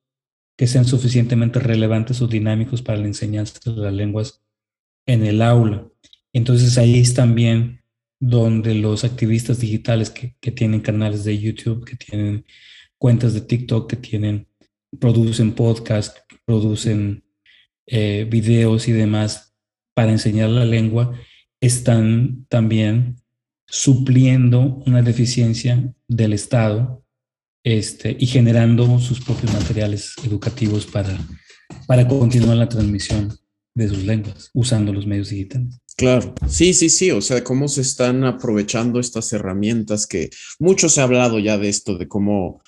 que sean suficientemente relevantes o dinámicos para la enseñanza de las lenguas en el aula. Entonces ahí es también donde los activistas digitales que, tienen canales de YouTube, que tienen cuentas de TikTok que tienen, producen podcast, producen eh, videos y demás para enseñar la lengua, están también supliendo una deficiencia del Estado este, y generando sus propios materiales educativos para, para continuar la transmisión de sus lenguas usando los medios digitales. Claro, sí, sí, sí, o sea, cómo se están aprovechando estas herramientas que mucho se ha hablado ya de esto, de cómo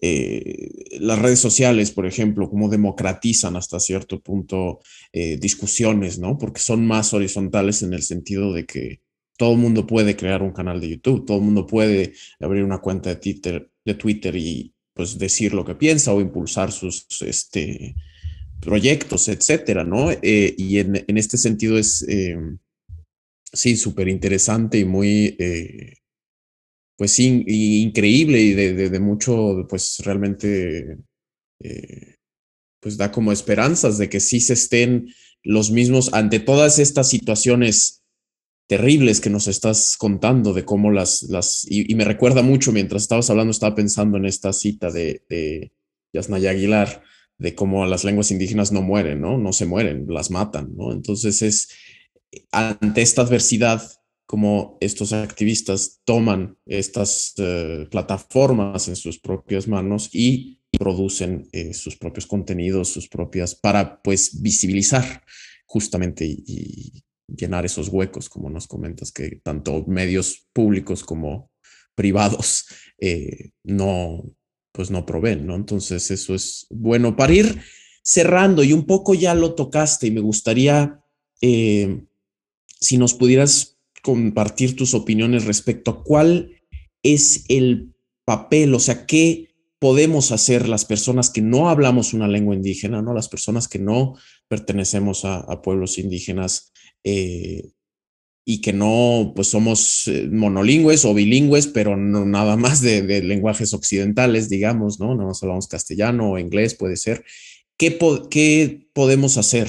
eh, las redes sociales, por ejemplo, cómo democratizan hasta cierto punto eh, discusiones, ¿no? Porque son más horizontales en el sentido de que todo el mundo puede crear un canal de YouTube, todo el mundo puede abrir una cuenta de Twitter, de Twitter y pues decir lo que piensa o impulsar sus este, proyectos, etcétera, ¿no? Eh, y en, en, este sentido es, sí, súper interesante y muy pues sí, increíble y de, mucho, pues realmente, eh, pues da como esperanzas de que sí se estén los mismos ante todas estas situaciones terribles que nos estás contando de cómo las, las y, me recuerda mucho mientras estabas hablando, estaba pensando en esta cita de, de Yasnaya Aguilar, de cómo las lenguas indígenas no mueren, ¿no? No se mueren, las matan, ¿no? Entonces es, ante esta adversidad, como estos activistas toman estas eh, plataformas en sus propias manos y producen eh, sus propios contenidos, sus propias, para pues visibilizar justamente y, llenar esos huecos, como nos comentas, que tanto medios públicos como privados eh, no, pues no proveen, ¿no? Entonces eso es bueno. Para ir cerrando, y un poco ya lo tocaste, y me gustaría, si nos pudieras compartir tus opiniones respecto a cuál es el papel, o sea, qué podemos hacer las personas que no hablamos una lengua indígena, ¿no? Las personas que no pertenecemos a, pueblos indígenas eh, y que no, pues somos eh, monolingües o bilingües, pero no nada más de, lenguajes occidentales, digamos, ¿no? No nos hablamos castellano o inglés, puede ser. ¿Qué, qué podemos hacer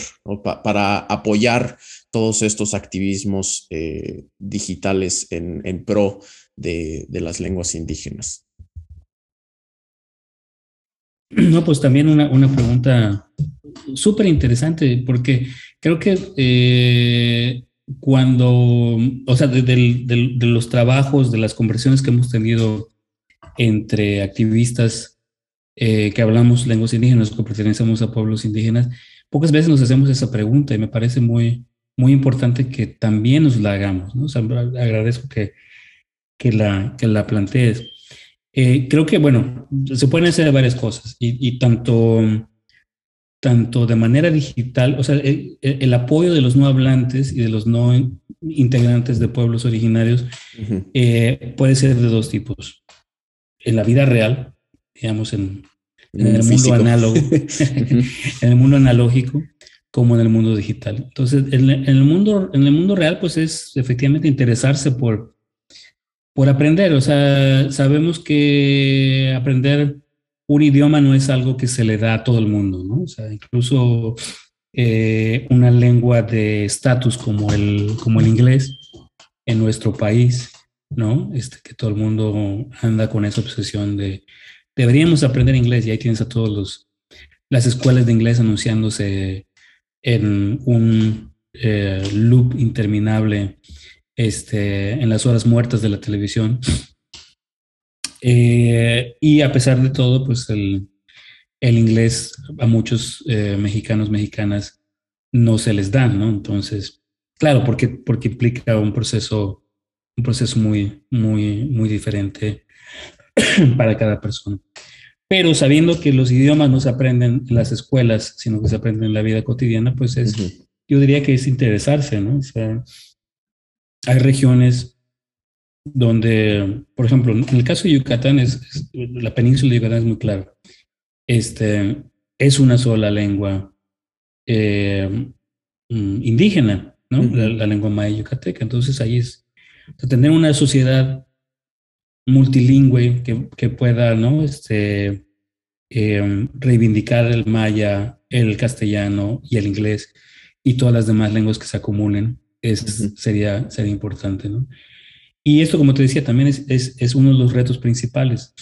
para apoyar todos estos activismos eh, digitales en, pro de, las lenguas indígenas? No, pues también una, pregunta súper interesante, porque creo que eh, cuando, o sea, de, los trabajos, de las conversaciones que hemos tenido entre activistas eh, que hablamos lenguas indígenas o que pertenecemos a pueblos indígenas, pocas veces nos hacemos esa pregunta y me parece muy, muy importante que también nos la hagamos. ¿no? agradezco que, que, la, que la plantees. Eh, creo que, bueno, se pueden hacer varias cosas y, tanto, tanto de manera digital, o sea, el, apoyo de los no hablantes y de los no integrantes de pueblos originarios eh, puede ser de dos tipos. En la vida real, digamos, en, en el mundo análogo, en el mundo analógico, como en el mundo digital. Entonces, en, el, mundo, en el mundo real, pues es efectivamente interesarse por, por aprender. O sea, sabemos que aprender un idioma no es algo que se le da a todo el mundo, ¿no? O sea, incluso eh, una lengua de estatus como el, como el inglés en nuestro país, ¿no? Este, que todo el mundo anda con esa obsesión de deberíamos aprender inglés y ahí tienes a todos los las escuelas de inglés anunciándose en un eh, loop interminable este, en las horas muertas de la televisión. Eh, y a pesar de todo, pues el, el inglés a muchos eh, mexicanos, mexicanas, no se les da, ¿no? Entonces, claro, porque, porque implica un proceso, un proceso muy, muy, muy diferente para cada persona pero sabiendo que los idiomas no se aprenden en las escuelas, sino que se aprenden en la vida cotidiana, pues es, yo diría que es interesarse, ¿no? O sea, hay regiones donde, por ejemplo, en el caso de Yucatán, es, la península de Yucatán es muy claro. Este, es una sola lengua eh, mm, indígena, ¿no? la, lengua maya yucateca. Entonces ahí es, tener una sociedad multilingüe que, que pueda, ¿no? Este, em, reivindicar el maya, el castellano y el inglés y todas las demás lenguas que se acumulen, es, sería, sería importante, ¿no? Y esto, como te decía, también es, es, es, uno de los retos principales.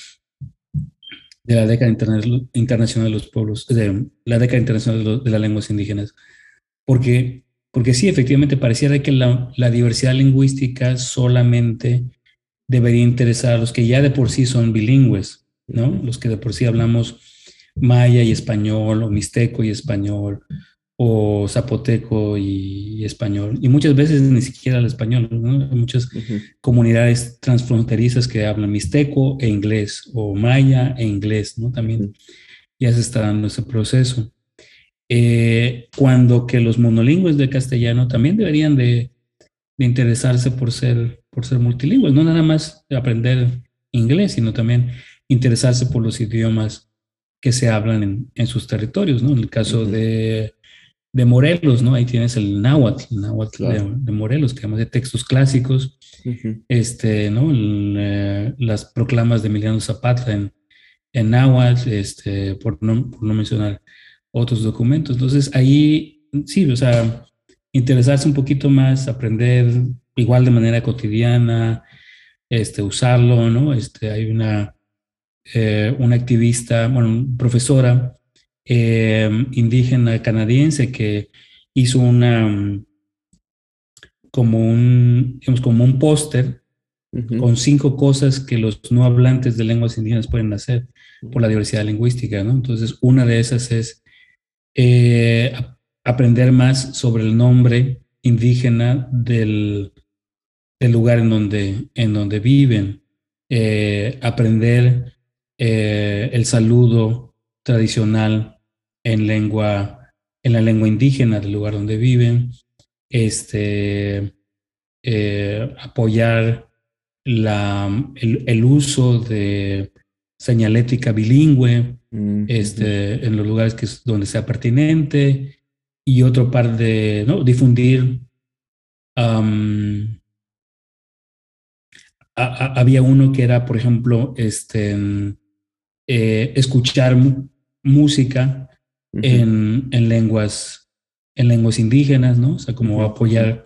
de la década internacional de los pueblos, de la década internacional de, las lenguas indígenas. Porque, porque sí, efectivamente, pareciera que la, la, diversidad lingüística solamente debería interesar a los que ya de por sí son bilingües, ¿no? Los que de por sí hablamos maya y español, o mixteco y español, o zapoteco y, español. Y muchas veces ni siquiera el español, ¿no? Hay muchas comunidades transfronterizas que hablan mixteco e inglés, o maya e inglés, ¿no? También ya se está dando ese proceso. Eh, cuando que los monolingües de castellano también deberían de, de, interesarse por ser, por ser multilingües, no nada más aprender inglés, sino también interesarse por los idiomas que se hablan en, en sus territorios, ¿no? En el caso de de Morelos, ¿no? Ahí tienes el náhuatl, el náhuatl de, Morelos, que además de textos clásicos, este, ¿no? Eh, las proclamas de Emiliano Zapata en, en náhuatl, este, por no, por no mencionar otros documentos. Entonces, ahí, sí, o sea, interesarse un poquito más, aprender igual de manera cotidiana, este, usarlo, ¿no? Este, hay una, eh, una activista, bueno, profesora, Em, indígena canadiense que hizo una como un, como un póster con cinco cosas que los no hablantes de lenguas indígenas pueden hacer por la diversidad lingüística, ¿no? Entonces, una de esas es eh, aprender más sobre el nombre indígena del, del lugar en donde, en donde viven, eh, aprender eh, el saludo tradicional en lengua, en la lengua indígena del lugar donde viven, este, eh, apoyar la, el, uso de señalética bilingüe este, en los lugares que donde sea pertinente y otro par de, ¿no? Difundir. había uno que era, por ejemplo, este, eh, escuchar música en, en, lenguas, en lenguas indígenas, ¿no? O sea, como apoyar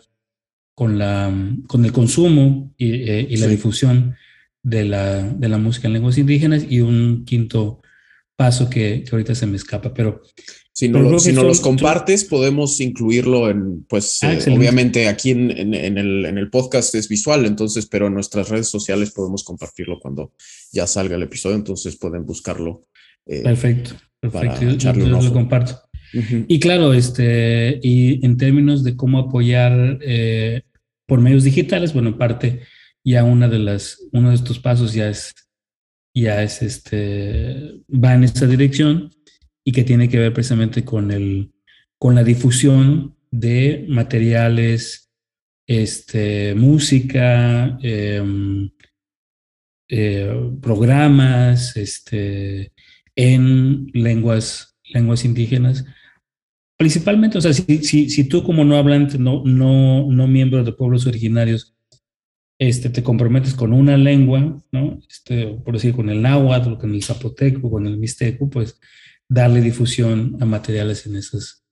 con, la, con el consumo y, eh, y la difusión de la, de la música en lenguas indígenas y un quinto paso que, que ahorita se me escapa, pero... Si no, lo, si no los compartes, podemos incluirlo en, pues, ah, eh, obviamente aquí en, en, el, en el podcast es visual, entonces, pero en nuestras redes sociales podemos compartirlo cuando ya salga el episodio, entonces pueden buscarlo. Eh, Perfecto. Perfecto, yo, lo comparto. Y claro, este, y en términos de cómo apoyar eh, por medios digitales, bueno, en parte ya una de las, uno de estos pasos ya es, ya es este, va en esa dirección y que tiene que ver precisamente con el, con la difusión de materiales, este, música, em, eh, programas, este, en lenguas, lenguas indígenas. Principalmente, o sea, si, si, si tú como no hablante, no, no, no miembro de pueblos originarios, este, te comprometes con una lengua, ¿no? Este, por decir, con el náhuatl, con el zapoteco, con el mixteco, pues darle difusión a materiales en esas,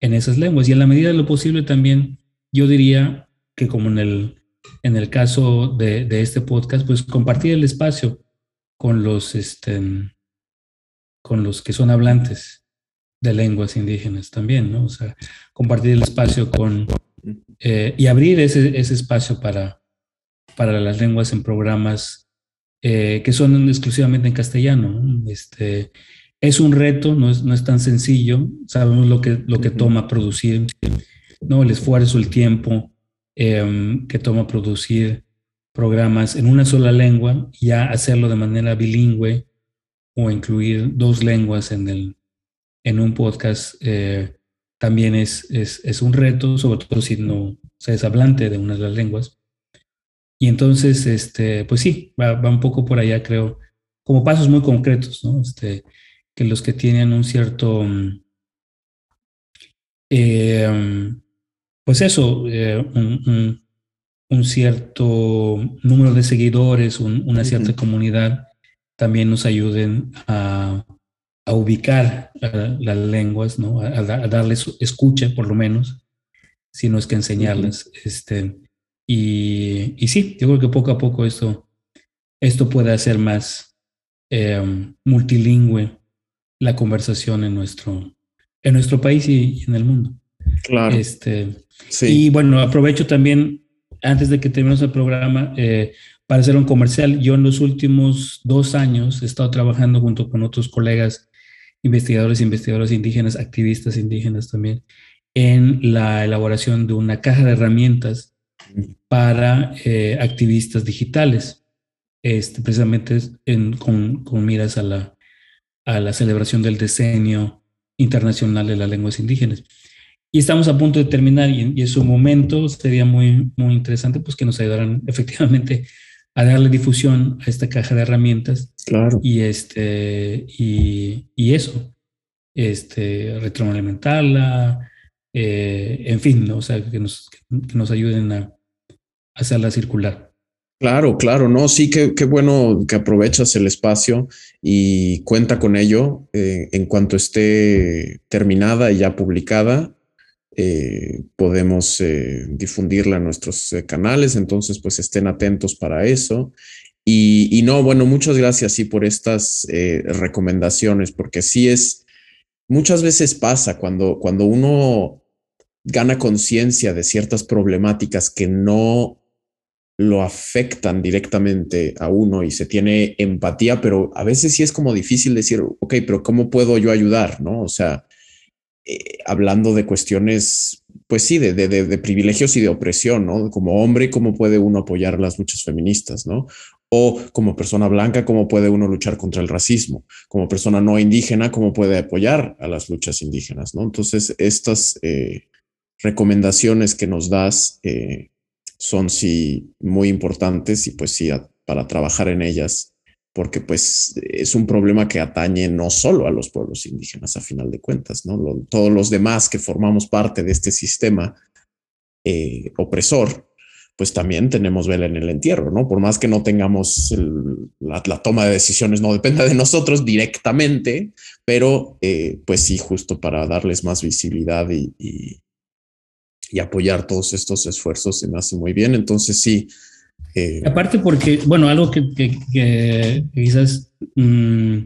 en esas lenguas. Y en la medida de lo posible también, yo diría que como en el, en el caso de, de este podcast, pues compartir el espacio con los, este, con los que son hablantes de lenguas indígenas también, ¿no? O sea, compartir el espacio con eh, y abrir ese, ese, espacio para, para las lenguas en programas eh, que son exclusivamente en castellano. Este, es un reto, no es, no es tan sencillo, sabemos lo que, lo que toma producir, ¿no? El esfuerzo, el tiempo em, que toma producir programas en una sola lengua, ya hacerlo de manera bilingüe, o incluir dos lenguas en, el, en un podcast eh, también es, es, es, un reto, sobre todo si no se es hablante de una de las lenguas. Y entonces, este, pues sí, va, va, un poco por allá, creo, como pasos muy concretos, ¿no? Este, que los que tienen un cierto, eh, pues eso, eh, un, un, cierto número de seguidores, una cierta comunidad, también nos ayuden a, ubicar las lenguas, ¿no? A, darles escucha, por lo menos, si no es que enseñarles. este, y, y, sí, yo creo que poco a poco esto, esto puede hacer más, em, multilingüe la conversación en nuestro, en nuestro país y, en el mundo. Claro. Este, sí. Y bueno, aprovecho también, antes de que terminemos el programa, eh, para hacer un comercial. Yo en los últimos dos años he estado trabajando junto con otros colegas investigadores investigadoras indígenas, activistas indígenas también, en la elaboración de una caja de herramientas para eh, activistas digitales, este, precisamente con, miras a la, a la celebración del decenio internacional de las lenguas indígenas. Y estamos a punto de terminar y, en su momento sería muy, muy interesante pues, que nos ayudaran efectivamente a darle difusión a esta caja de herramientas. Claro. Y, este, y, y eso, este, retroalimentarla, eh, en fin, o sea, que nos, que nos ayuden a, hacerla circular. Claro, claro, no, sí, qué, qué bueno que aprovechas el espacio y cuenta con ello eh, en cuanto esté terminada y ya publicada. Eh, podemos difundirla en nuestros canales, entonces pues estén atentos para eso. Y, y no, bueno, muchas gracias sí por estas recomendaciones, porque sí es, muchas veces pasa cuando, cuando uno gana conciencia de ciertas problemáticas que no lo afectan directamente a uno y se tiene empatía, pero a veces sí es como difícil decir, ok, pero ¿cómo puedo yo ayudar? ¿No? O sea, eh, hablando de cuestiones, pues sí, de, privilegios y de opresión, ¿no? Como hombre, ¿cómo puede uno apoyar las luchas feministas, ¿no? O como persona blanca, ¿cómo puede uno luchar contra el racismo? Como persona no indígena, ¿cómo puede apoyar a las luchas indígenas? ¿no? Entonces, estas eh, recomendaciones que nos das eh, son sí muy importantes y pues sí para trabajar en ellas, porque pues es un problema que atañe no solo a los pueblos indígenas a final de cuentas, ¿no? todos los demás que formamos parte de este sistema eh, opresor, pues también tenemos vela en el entierro, ¿no? Por más que no tengamos la, toma de decisiones, no dependa de nosotros directamente, pero eh, pues sí, justo para darles más visibilidad y, y, apoyar todos estos esfuerzos se me hace muy bien. Entonces sí. Eh, Aparte porque, bueno, algo que, que, quizás mm,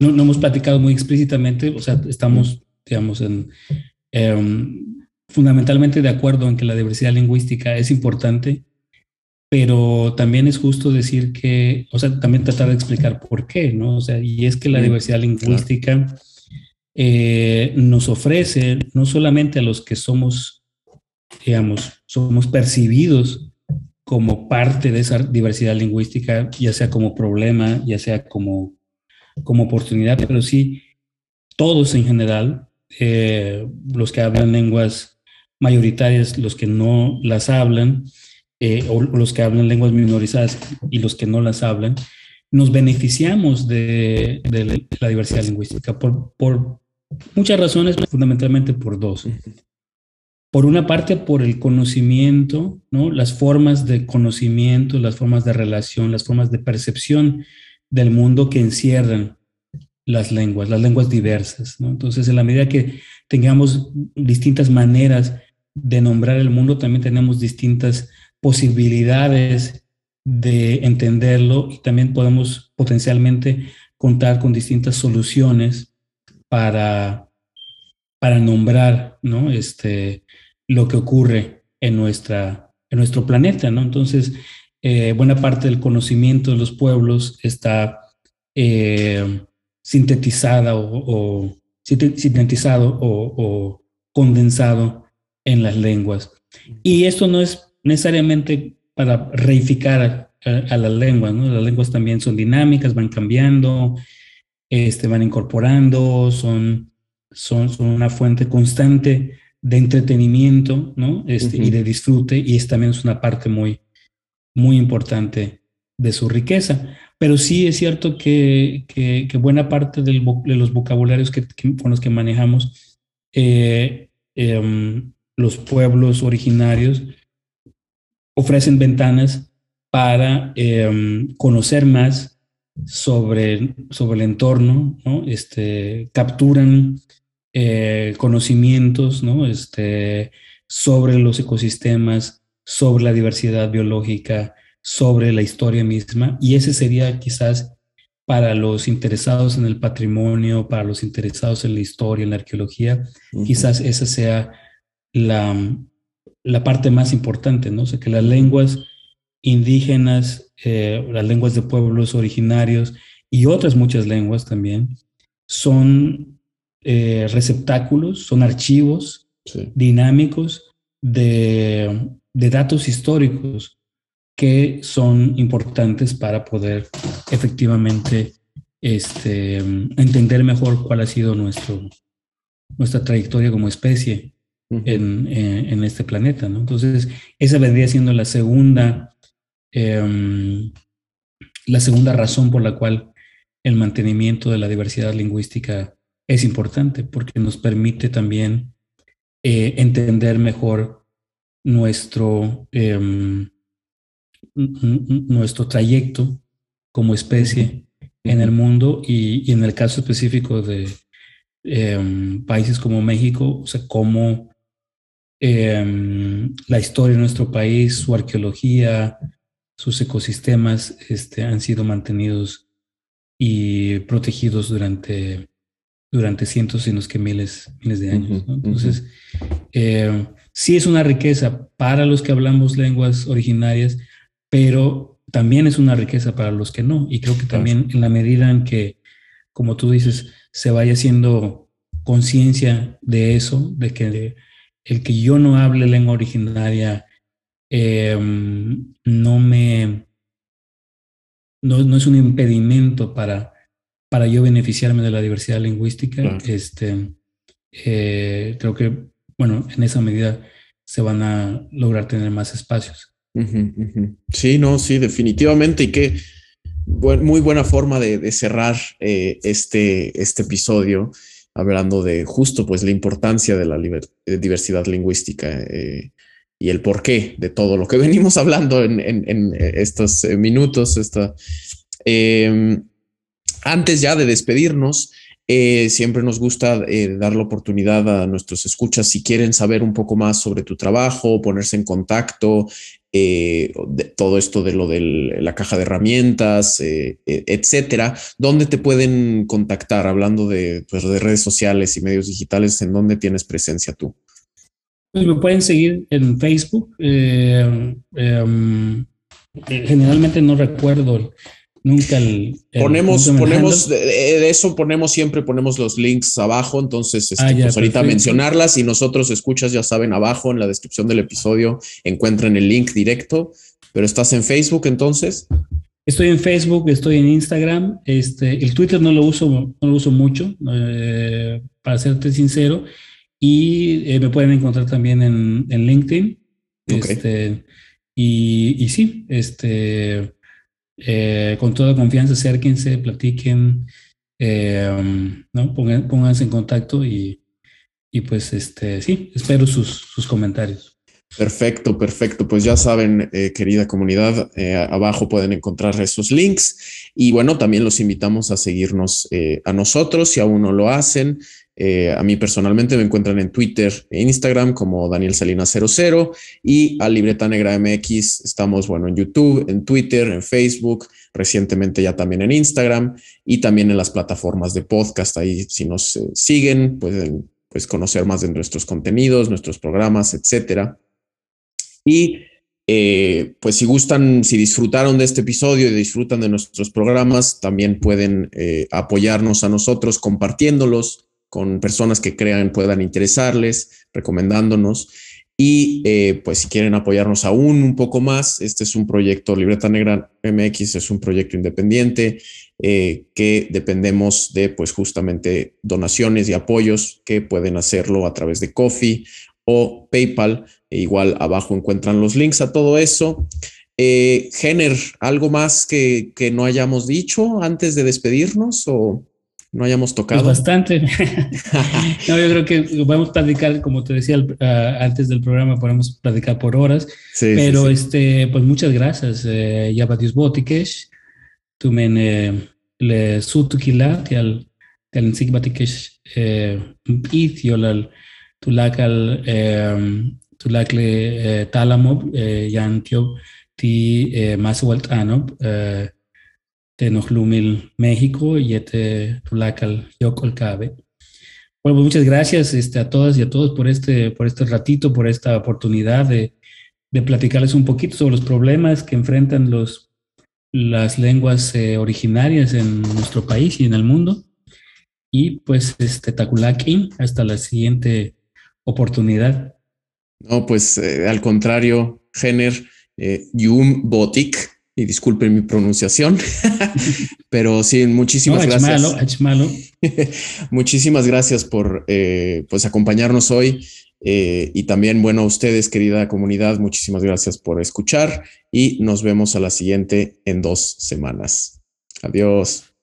no, no, hemos platicado muy explícitamente, o sea, estamos, digamos, en... Em, fundamentalmente de acuerdo en que la diversidad lingüística es importante, pero también es justo decir que, o sea, también tratar de explicar por qué, ¿no? O sea, y es que la diversidad lingüística eh, nos ofrece no solamente a los que somos, digamos, somos percibidos como parte de esa diversidad lingüística, ya sea como problema, ya sea como, como oportunidad, pero sí todos en general, eh, los que hablan lenguas mayoritarias, los que no las hablan, eh, o los que hablan lenguas minorizadas y los que no las hablan, nos beneficiamos de, la diversidad lingüística por, por muchas razones, fundamentalmente por dos. Por una parte, por el conocimiento, ¿no? las formas de conocimiento, las formas de relación, las formas de percepción del mundo que encierran las lenguas, las lenguas diversas. Entonces, en la medida que tengamos distintas maneras de nombrar el mundo, también tenemos distintas posibilidades de entenderlo y también podemos potencialmente contar con distintas soluciones para, para nombrar ¿no? este, lo que ocurre en, nuestra, en nuestro planeta. ¿no? Entonces, eh, buena parte del conocimiento de los pueblos está eh, sintetizada o, sintetizado o condensado en las lenguas. Y esto no es necesariamente para reificar a, las lenguas, ¿no? Las lenguas también son dinámicas, van cambiando, este, van incorporando, son, son, son una fuente constante de entretenimiento, ¿no? Este, Y de disfrute, y es también es una parte muy, muy importante de su riqueza. Pero sí es cierto que, que, buena parte del, de los vocabularios que, con los que manejamos eh, em, los pueblos originarios ofrecen ventanas para em, conocer más sobre, sobre el entorno, ¿no? este, capturan eh, conocimientos ¿no? este, sobre los ecosistemas, sobre la diversidad biológica, sobre la historia misma, y ese sería quizás para los interesados en el patrimonio, para los interesados en la historia, en la arqueología, quizás esa sea la, la, parte más importante, ¿no? O sea, que las lenguas indígenas, eh, las lenguas de pueblos originarios y otras muchas lenguas también, son eh, receptáculos, son archivos dinámicos de, de datos históricos que son importantes para poder efectivamente este, entender mejor cuál ha sido nuestro, nuestra trayectoria como especie en, en, este planeta. ¿no? Entonces, esa vendría siendo la segunda, em, la segunda razón por la cual el mantenimiento de la diversidad lingüística es importante, porque nos permite también eh, entender mejor nuestro... Em, nuestro trayecto como especie en el mundo y, en el caso específico de em, países como México, o sea, cómo em, la historia de nuestro país, su arqueología, sus ecosistemas este, han sido mantenidos y protegidos durante, durante cientos, sino que miles, miles de años. Entonces, em, sí es una riqueza para los que hablamos lenguas originarias, pero también es una riqueza para los que no. Y creo que también en la medida en que, como tú dices, se vaya haciendo conciencia de eso, de que el que yo no hable lengua originaria em, no me no, es un impedimento para, para yo beneficiarme de la diversidad lingüística. Este, eh, creo que, bueno, en esa medida se van a lograr tener más espacios. Sí, no, sí, definitivamente. Y qué muy buena forma de, cerrar eh, este, este episodio, hablando de justo pues la importancia de la diversidad lingüística eh, y el porqué de todo lo que venimos hablando en, estos eh, minutos. Esta, em, antes ya de despedirnos, siempre nos gusta dar la oportunidad a nuestros escuchas si quieren saber un poco más sobre tu trabajo, ponerse en contacto, eh, todo esto de lo de la caja de herramientas, eh, eh, etcétera, ¿dónde te pueden contactar? Hablando de, pues, de redes sociales y medios digitales, ¿en dónde tienes presencia tú? Pues me pueden seguir en Facebook. Em, generalmente no recuerdo nunca el, ponemos ponemos de, eso ponemos siempre ponemos los links abajo entonces este, ah, pues ahorita mencionarlas y nosotros escuchas ya saben abajo en la descripción del episodio encuentran el link directo pero estás en Facebook entonces. Estoy en Facebook estoy en Instagram este el Twitter no lo uso no lo uso mucho eh, para serte sincero y eh, me pueden encontrar también en, en LinkedIn este y, y sí este eh, con toda confianza, acérquense, platiquen, eh, ¿no? pónganse en contacto y, y, pues este, sí, espero sus, sus comentarios. Perfecto, perfecto. Pues ya saben, eh, querida comunidad, abajo pueden encontrar esos links y bueno, también los invitamos a seguirnos a nosotros si aún no lo hacen. Eh, a mí personalmente me encuentran en Twitter e Instagram como Daniel Salinas 00 y a Libreta Negra MX estamos, bueno, en YouTube, en Twitter, en Facebook, recientemente ya también en Instagram y también en las plataformas de podcast. Ahí si nos eh, siguen pueden pues, conocer más de nuestros contenidos, nuestros programas, etcétera. Y eh, pues si gustan, si disfrutaron de este episodio y disfrutan de nuestros programas, también pueden apoyarnos a nosotros compartiéndolos, con personas que crean puedan interesarles, recomendándonos. Y eh, pues si quieren apoyarnos aún un poco más, este es un proyecto, Libreta Negra MX es un proyecto independiente eh, que dependemos de pues justamente donaciones y apoyos que pueden hacerlo a través de Coffee o PayPal. E igual abajo encuentran los links a todo eso. Eh, Jenner, ¿algo más que, que no hayamos dicho antes de despedirnos o? No hayamos pues tocado? bastante. no, yo creo que podemos platicar, como te decía ah, antes del programa, podemos platicar por horas. pero este, pues muchas gracias. Eh, ya Batius Botikesh, tú me eh, le sutukila, al el sig Batikesh eh, it yolal tulakal tulakle talamob yan tiob ti más Tenochtitlan, México, y este Tulacal, Yocolcabe. Bueno, pues muchas gracias este, a todas y a todos por este, por este ratito, por esta oportunidad de, de platicarles un poquito sobre los problemas que enfrentan los, las lenguas eh, originarias en nuestro país y en el mundo. Y pues, este, hasta la siguiente oportunidad. No, pues eh, al contrario, Jenner, eh, Yum Botik, y disculpen mi pronunciación, pero sí, muchísimas gracias. Malo, muchísimas gracias por eh, pues acompañarnos hoy eh, y también, bueno, a ustedes, querida comunidad, muchísimas gracias por escuchar y nos vemos a la siguiente en dos semanas. Adiós.